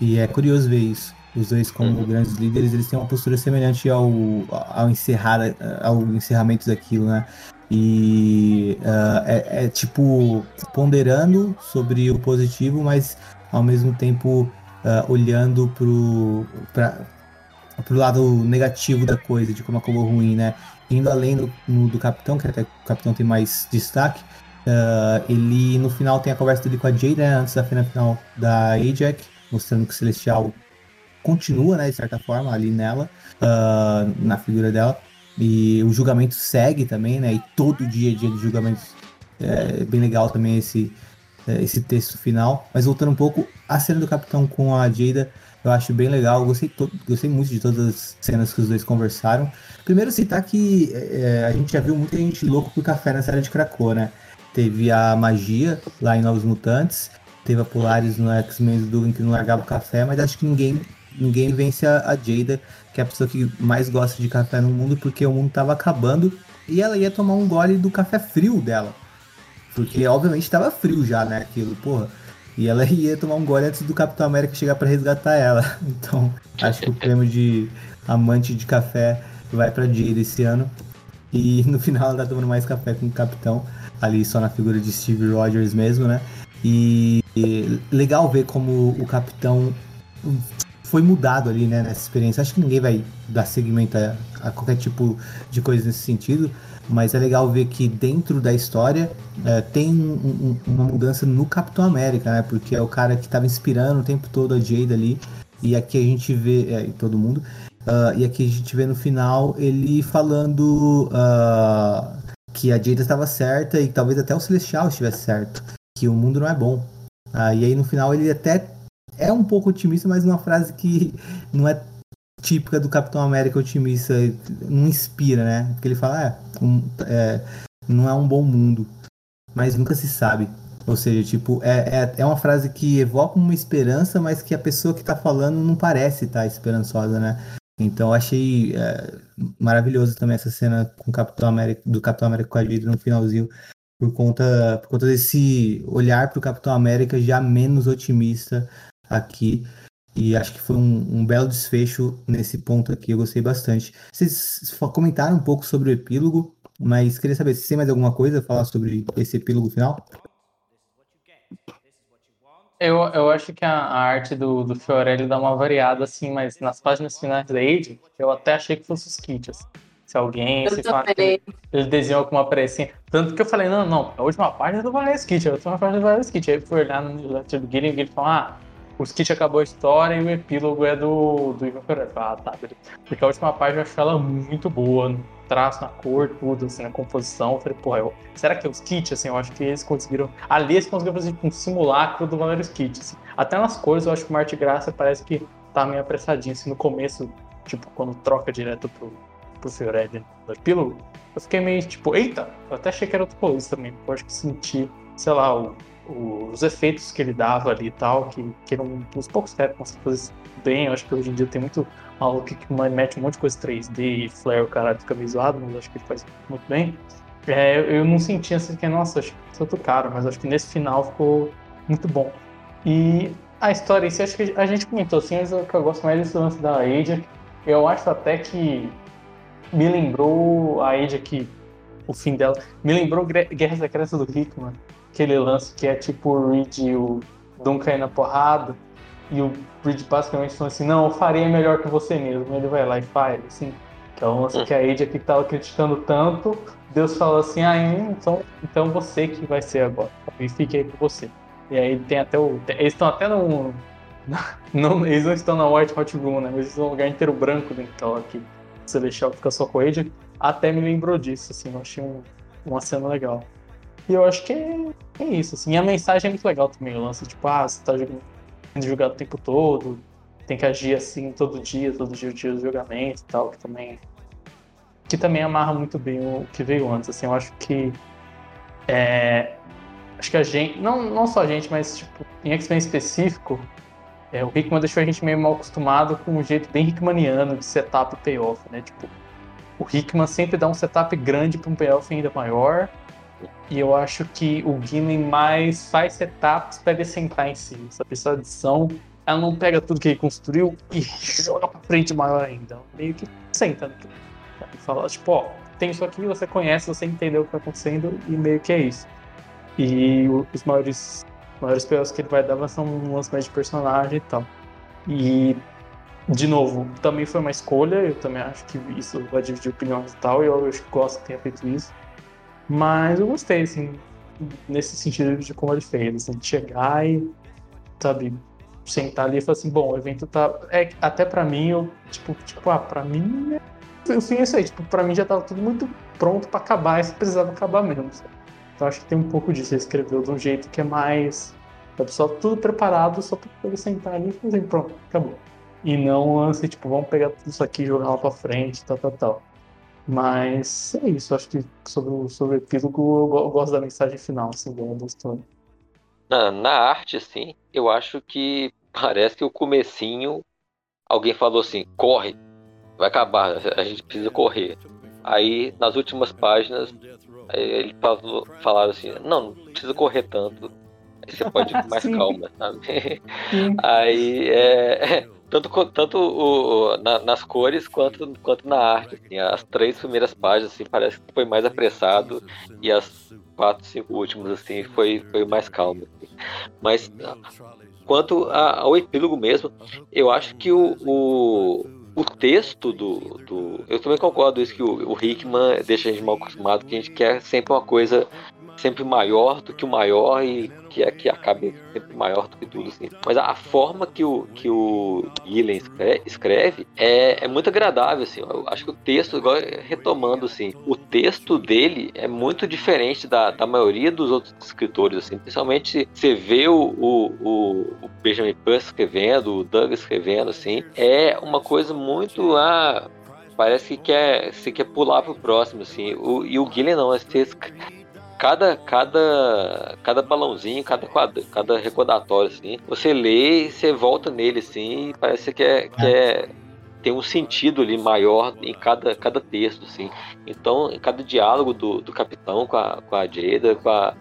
E é curioso ver isso. Os dois, como uhum. grandes líderes, eles têm uma postura semelhante ao, ao, encerrar, ao encerramento daquilo, né? E uh, é, é, tipo ponderando sobre o positivo, mas ao mesmo tempo uh, olhando pro, pra, pro lado negativo da coisa, de como acabou ruim, né? Indo além do, no, do capitão, que até o capitão tem mais destaque, uh, ele no final tem a conversa dele com a Jade, né, antes da final da Ajax, mostrando que o Celestial continua, né, de certa forma, ali nela, na figura dela. E o julgamento segue também, né? E todo dia é dia de julgamento. É bem legal também esse, é, esse texto final. Mas voltando um pouco, a cena do Capitão com a Jada, eu acho bem legal. gostei, gostei muito de todas as cenas que os dois conversaram. Primeiro citar que é, a gente já viu muita gente louco por café na série de Krakow, né? Teve a Magia lá em Novos Mutantes, teve a Polaris no X-Men do Dugan que não largava o café, mas acho que ninguém, ninguém vence a, a Jada que é a pessoa que mais gosta de café no mundo, porque o mundo tava acabando e ela ia tomar um gole do café frio dela. Porque obviamente tava frio já, né? Aquilo, porra. E ela <laughs> ia tomar um gole antes do Capitão América chegar para resgatar ela. <laughs> Então, acho que o prêmio de amante de café vai pra Jade esse ano. E <laughs> no final ela tá tomando mais café com o Capitão, ali só na figura de Steve Rogers mesmo, né? E legal ver como o Capitão foi mudado ali, né, nessa experiência. Acho que ninguém vai dar seguimento a, a qualquer tipo de coisa nesse sentido, mas é legal ver que dentro da história é, tem um, um, uma mudança no Capitão América, né, porque é o cara que estava inspirando o tempo todo a Jade ali, e aqui a gente vê, é, todo mundo, uh, e aqui a gente vê no final ele falando uh, que a Jade estava certa e talvez até o Celestial estivesse certo, que o mundo não é bom. Uh, e aí no final ele até é um pouco otimista, mas uma frase que <laughs> não é típica do Capitão América otimista, não inspira, né? Porque ele fala, é, um, é, não é um bom mundo, mas nunca se sabe. Ou seja, tipo, é, é, é uma frase que evoca uma esperança, mas que a pessoa que tá falando não parece estar tá esperançosa, né? Então achei é, maravilhoso também essa cena com o Capitão América, do Capitão América com a Hydra no finalzinho, por conta, por conta desse olhar para o Capitão América já menos otimista aqui. E acho que foi um, um, belo desfecho nesse ponto aqui, eu gostei bastante. Vocês comentaram um pouco sobre o epílogo, mas queria saber se tem mais alguma coisa a falar sobre esse epílogo final? Eu, eu acho que a, a arte do, do Fiorelli dá uma variada, assim, mas nas páginas finais da Age, eu até achei que fosse os kits. Assim. Se alguém se fala, ele, ele desenhou com uma precinha. Tanto que eu falei, não, não, a última página do Valais Kit, a última página do Valais Kit. Aí fui olhar no newsletter do Guilherme e ele falou, ah, o skit acabou a história e o epílogo é do, do Ivan Pereira. Ah, tá. Porque a última página eu achei ela muito boa, no traço, na cor, tudo, assim, na composição. Eu falei, porra, eu, será que é o skit? Assim, eu acho que eles conseguiram. Ali eles conseguiram fazer tipo, um simulacro do Valério Skit. Assim. Até nas cores, eu acho que o Marte Graça parece que tá meio apressadinho, assim, no começo, tipo, quando troca direto pro, pro Fiorelli no epílogo. Eu fiquei meio tipo, eita, eu até achei que era outro colorista também, porque eu acho que senti, sei lá, o os efeitos que ele dava ali e tal, que, que eram os poucos que conseguiam fazer bem. Eu acho que hoje em dia tem muito maluco que mete um monte de coisa 3D e flare, o cara fica meio zoado, mas acho que ele faz muito bem. É, eu não sentia assim que, nossa, acho que é outro cara, mas acho que nesse final ficou muito bom. E a história, acho que a gente comentou assim, mas o que eu gosto mais desse lance da Age, eu acho até que me lembrou a Age aqui, o fim dela, me lembrou Guerra Secreta do Hickman, aquele lance que é tipo o Reed e o Dom cair na porrada, e o Reed basicamente falou assim, não, eu faria melhor que você mesmo. Ele vai lá e faz, assim. Que é um lance que a Age aqui tava criticando tanto, Deus fala assim, ah, então, então você que vai ser agora. E fique aí com você. E aí tem até o. Eles estão até no. Não, eles não estão na White Hot Room, né? Mas eles estão no lugar inteiro branco dentro então, aqui. Celestial fica só com a Age. Até me lembrou disso, assim, eu achei um, uma cena legal. E eu acho que é, é isso, assim. E a mensagem é muito legal também, o lance, tipo, ah, você tá jogando, jogado o tempo todo, tem que agir assim todo dia, todo dia, dia do julgamento e tal, que também que também amarra muito bem o que veio antes, assim, eu acho que é, acho que a gente, não, não só a gente, mas tipo, em X-Men específico, é, o Hickman deixou a gente meio mal acostumado com um jeito bem Hickmaniano de setup e payoff, né? Tipo, o Hickman sempre dá um setup grande para um payoff ainda maior, e eu acho que o Gimli mais faz setups para sentar em si. Essa pessoa edição, ela não pega tudo que ele construiu e <laughs> joga pra frente maior ainda. Meio que senta no E fala, tipo, ó, tem isso aqui, você conhece, você entendeu o que tá acontecendo e meio que é isso. E os maiores, maiores pelos que ele vai dar são um lançamento de personagem e tal. E, de novo, também foi uma escolha, eu também acho que isso vai dividir opiniões e tal, e eu, eu gosto que tenha feito isso. Mas eu gostei, assim, nesse sentido de como ele fez, assim, de chegar e, sabe, sentar ali e falar assim, bom, o evento tá. É, até pra mim, eu, tipo, tipo, ah, pra mim. É... O fim é isso aí, tipo, pra mim já tava tudo muito pronto pra acabar e precisava acabar mesmo. Sabe? Então acho que tem um pouco disso. Ele escreveu de um jeito que é mais. Sabe, só tudo preparado só pra ele sentar ali e fazer, pronto, acabou. E não assim, tipo, vamos pegar tudo isso aqui jogar lá pra frente, tal, tal, tal. Mas é isso, acho que sobre o, sobre o epílogo eu, gosto da mensagem final, assim, da história. Na, na arte, assim, eu acho que <laughs> parece que o comecinho alguém falou assim, corre, vai acabar, a gente precisa correr. Aí nas últimas páginas ele falou, falaram assim, não, não precisa correr tanto. Aí você pode ir com <laughs> mais calma, sabe? <laughs> Aí é, tanto, tanto o, na, nas cores quanto, quanto na arte. Assim, as três primeiras páginas assim, parece que foi mais apressado e as quatro, cinco últimas assim, foi, foi mais calmo. Assim. Mas quanto a, ao epílogo mesmo, eu acho que o, o, o texto do, do. Eu também concordo isso que o, o Hickman deixa a gente mal acostumado, que a gente quer sempre uma coisa sempre maior do que o maior e que, é, que acabe sempre maior do que tudo, assim. Mas a, forma que o, que o Gillen escreve, é, é muito agradável, assim. Eu acho que o texto, retomando, assim, o texto dele é muito diferente da, da maioria dos outros escritores, assim. Principalmente você vê o, o, o Benjamin Puss escrevendo, o Doug escrevendo, assim. É uma coisa muito... Ah, parece que quer, você quer pular pro próximo, assim. O, e o Gillen não, você cada, cada, cada balãozinho, cada quadro, cada recordatório, assim, você lê e você volta nele, assim, e parece que é, que é tem um sentido ali maior em cada, cada texto, assim. Então, em cada diálogo do, do capitão com a, com a Jada, com, a,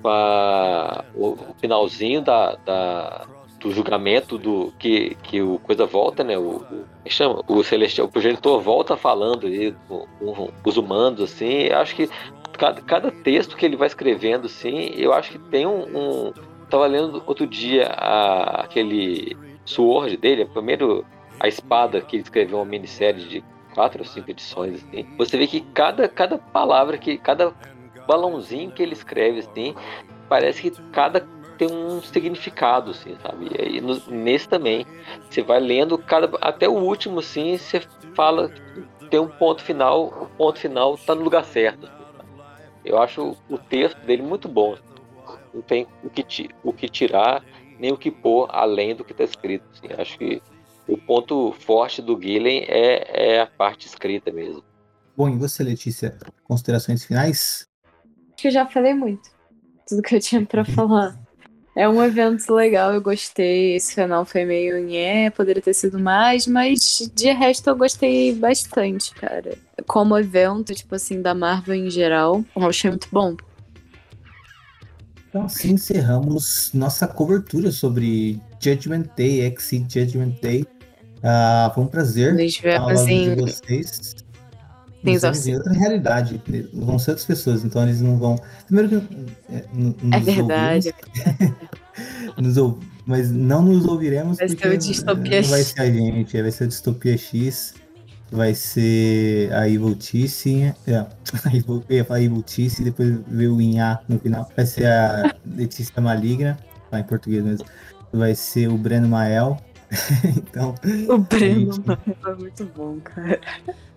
com a, o, finalzinho da, da, do julgamento do que, que o coisa volta, né? O, o é chama o celestial, o progenitor volta falando ali com, com os humanos, assim. Acho que cada, cada texto que ele vai escrevendo, assim, eu acho que tem um, um tava lendo outro dia a, aquele Sword dele, primeiro a espada que ele escreveu uma minissérie de quatro ou cinco edições assim. Você vê que cada cada palavra que cada balãozinho que ele escreve assim, parece que cada tem um significado, assim, sabe? E aí, no, nesse também, você vai lendo cada até o último, assim, você fala tem um ponto final, o ponto final tá no lugar certo. Eu acho o texto dele muito bom. Não tem o que, o que tirar nem o que pôr além do que está escrito. Assim. Acho que o ponto forte do Gillen é, é a parte escrita mesmo. Bom, e você, Letícia, considerações finais? Acho que eu já falei muito. Tudo que eu tinha para falar. É um evento legal, eu gostei. Esse final foi meio nhé, poderia ter sido mais, mas de resto eu gostei bastante, cara. Como evento, tipo assim, da Marvel em geral, eu achei muito bom. Então, assim encerramos nossa cobertura sobre Judgment Day, Exit Judgment Day. Uh, foi um prazer Nos vemos em... de vocês. Nos vemos em outra realidade. Vão ser outras pessoas, então eles não vão. Primeiro que. É, é verdade. <laughs> nos Mas não nos ouviremos. Vai ser o Distopia X. Vai ser a gente, vai ser o Distopia X vai ser a Evil Tice, é, eu ia falar depois veio o Inha no final. Vai ser a Letícia Maligna, tá em português mesmo. Vai ser o Breno Mael. <laughs> então. O Breno gente... Mael é muito bom, cara.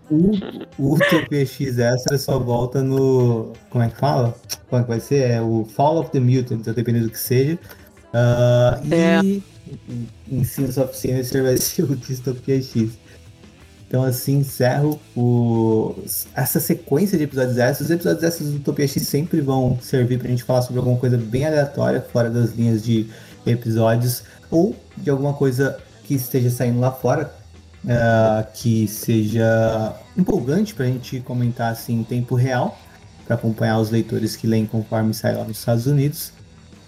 O, o Utopia X Extra só volta no. Como é que fala? Como é que vai ser? É o Fall of the Mutants, dependendo do que seja. Uh, é. E em Sins of Sinister vai <laughs> ser o Dystopia X. Então, assim, encerro o... essa sequência de episódios extras. Os episódios extras do Utopia X sempre vão servir pra gente falar sobre alguma coisa bem aleatória, fora das linhas de episódios, ou de alguma coisa que esteja saindo lá fora, uh, que seja empolgante pra gente comentar assim em tempo real, para acompanhar os leitores que leem conforme sai lá nos Estados Unidos.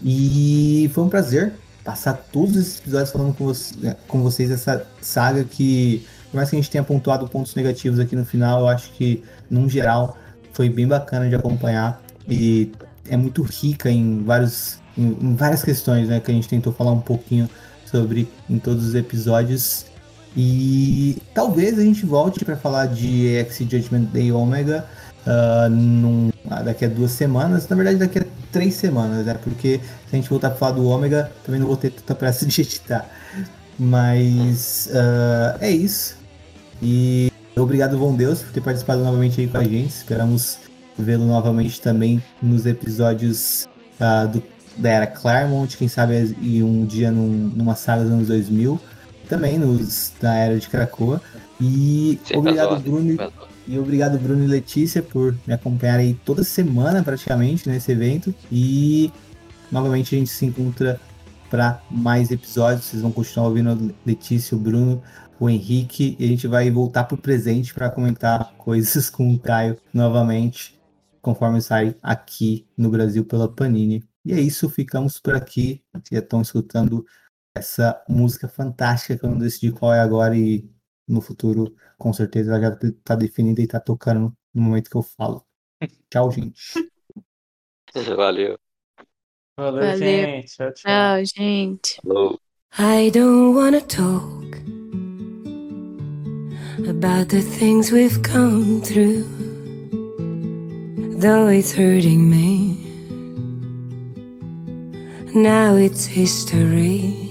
E foi um prazer passar todos esses episódios falando com, você, com vocês essa saga que por mais que a gente tenha pontuado pontos negativos aqui no final, eu acho que, num geral, foi bem bacana de acompanhar e é muito rica em, vários, em, em várias questões, né? Que a gente tentou falar um pouquinho sobre em todos os episódios. E talvez a gente volte para falar de X Judgment Day Omega uh, num, ah, daqui a duas semanas. Na verdade, daqui a três semanas, né? Porque se a gente voltar para falar do Omega, também não vou ter tanta pressa <laughs> de editar. Mas uh, é isso. E obrigado, bom Deus, por ter participado novamente aí com a gente. Esperamos vê-lo novamente também nos episódios uh, do, da Era Claremont, quem sabe e um dia num, numa saga dos anos 2000, também nos da Era de Krakoa. E obrigado, Bruno. E obrigado, Bruno e Letícia, por me acompanhar aí toda semana praticamente nesse evento. E novamente a gente se encontra para mais episódios. Vocês vão continuar ouvindo a Letícia, o Bruno, o Henrique e a gente vai voltar pro presente para comentar coisas com o Caio novamente, conforme sai aqui no Brasil pela Panini. E é isso, ficamos por aqui. Já estão escutando essa música fantástica que eu não decidi qual é agora e no futuro, com certeza, ela já está definida e está tocando no momento que eu falo. <laughs> Tchau, gente. <laughs> Valeu. Valeu, Valeu. gente. Tchau, tchau. tchau gente. Hello. I don't wanna talk. about the things we've come through, though it's hurting me. Now it's history.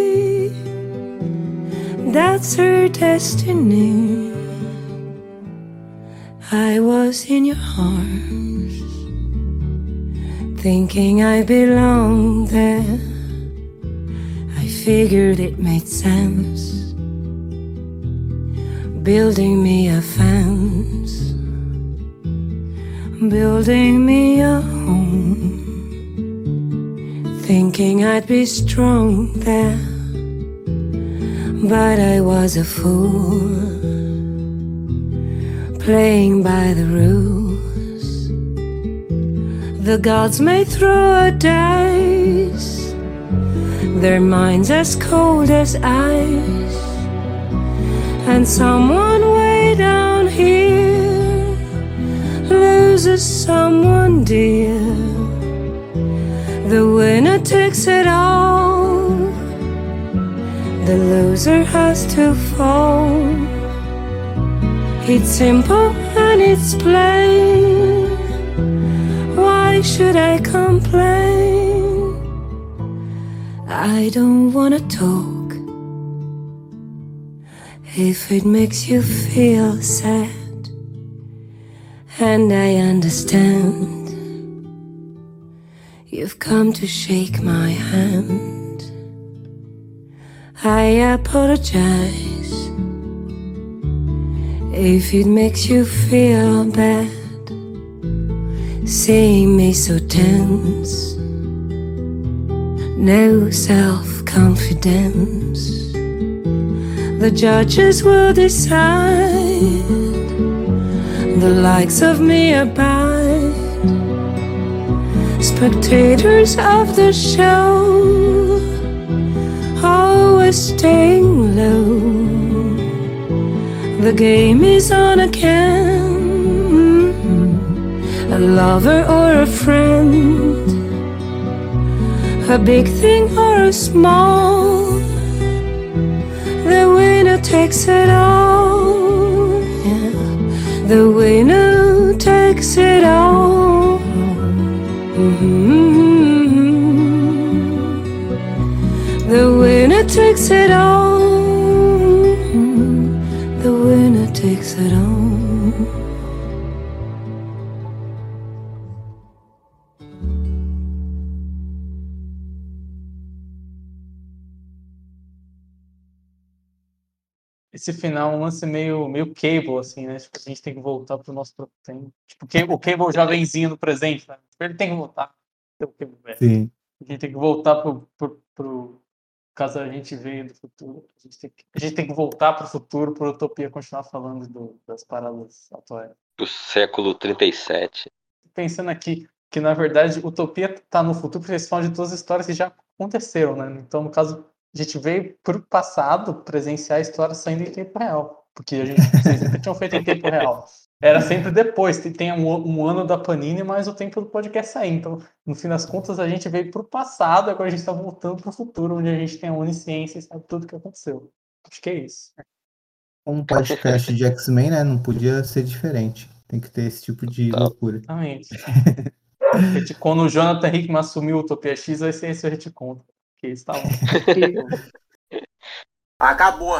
That's her destiny. I was in your arms, thinking I belonged there. I figured it made sense, building me a fence, building me a home, thinking I'd be strong there. But I was a fool playing by the rules. The gods may throw a dice, their minds as cold as ice. And someone way down here loses someone dear. The winner takes it all, the loser has to fall. It's simple and it's plain. Why should I complain? I don't wanna talk. If it makes you feel sad, and I understand, you've come to shake my hand. I apologize if it makes you feel bad, seeing me so tense, no self confidence. The judges will decide, the likes of me abide, spectators of the show, always staying low the game is on again. A lover or a friend, a big thing or a small. The winner takes it all. Yeah. The winner takes it all. Mm-hmm. Takes it all. takes it on. Esse final é um lance meio, meio cable, assim, né? Tipo, a gente tem que voltar pro nosso próprio tempo. Tipo, o cable jovenzinho no presente, né? Ele tem que voltar. Sim. A gente tem que voltar pro, pro, pro, caso a gente veio do futuro, a gente tem que, a gente tem que voltar para o futuro para a Utopia continuar falando do, das paradas atuais. Do século 37. Pensando aqui que, na verdade, Utopia está no futuro porque eles falam de todas as histórias que já aconteceram, né? Então, no caso, a gente veio para o passado presenciar a história saindo em tempo real. Porque a gente sempre tinham feito em tempo real. Era sempre depois, tem um, um, ano da Panini, mas o tempo do podcast sair. Então, no fim das contas, a gente veio para o passado, agora a gente está voltando para o futuro, onde a gente tem a onisciência e sabe tudo o que aconteceu. Acho que é isso. Um podcast de X-Men, né? Não podia ser diferente. Tem que ter esse tipo de loucura. Exatamente. <laughs> Quando o Jonathan Hickman assumiu o Utopia X, vai ser esse o retcon. Que está <laughs> Acabou.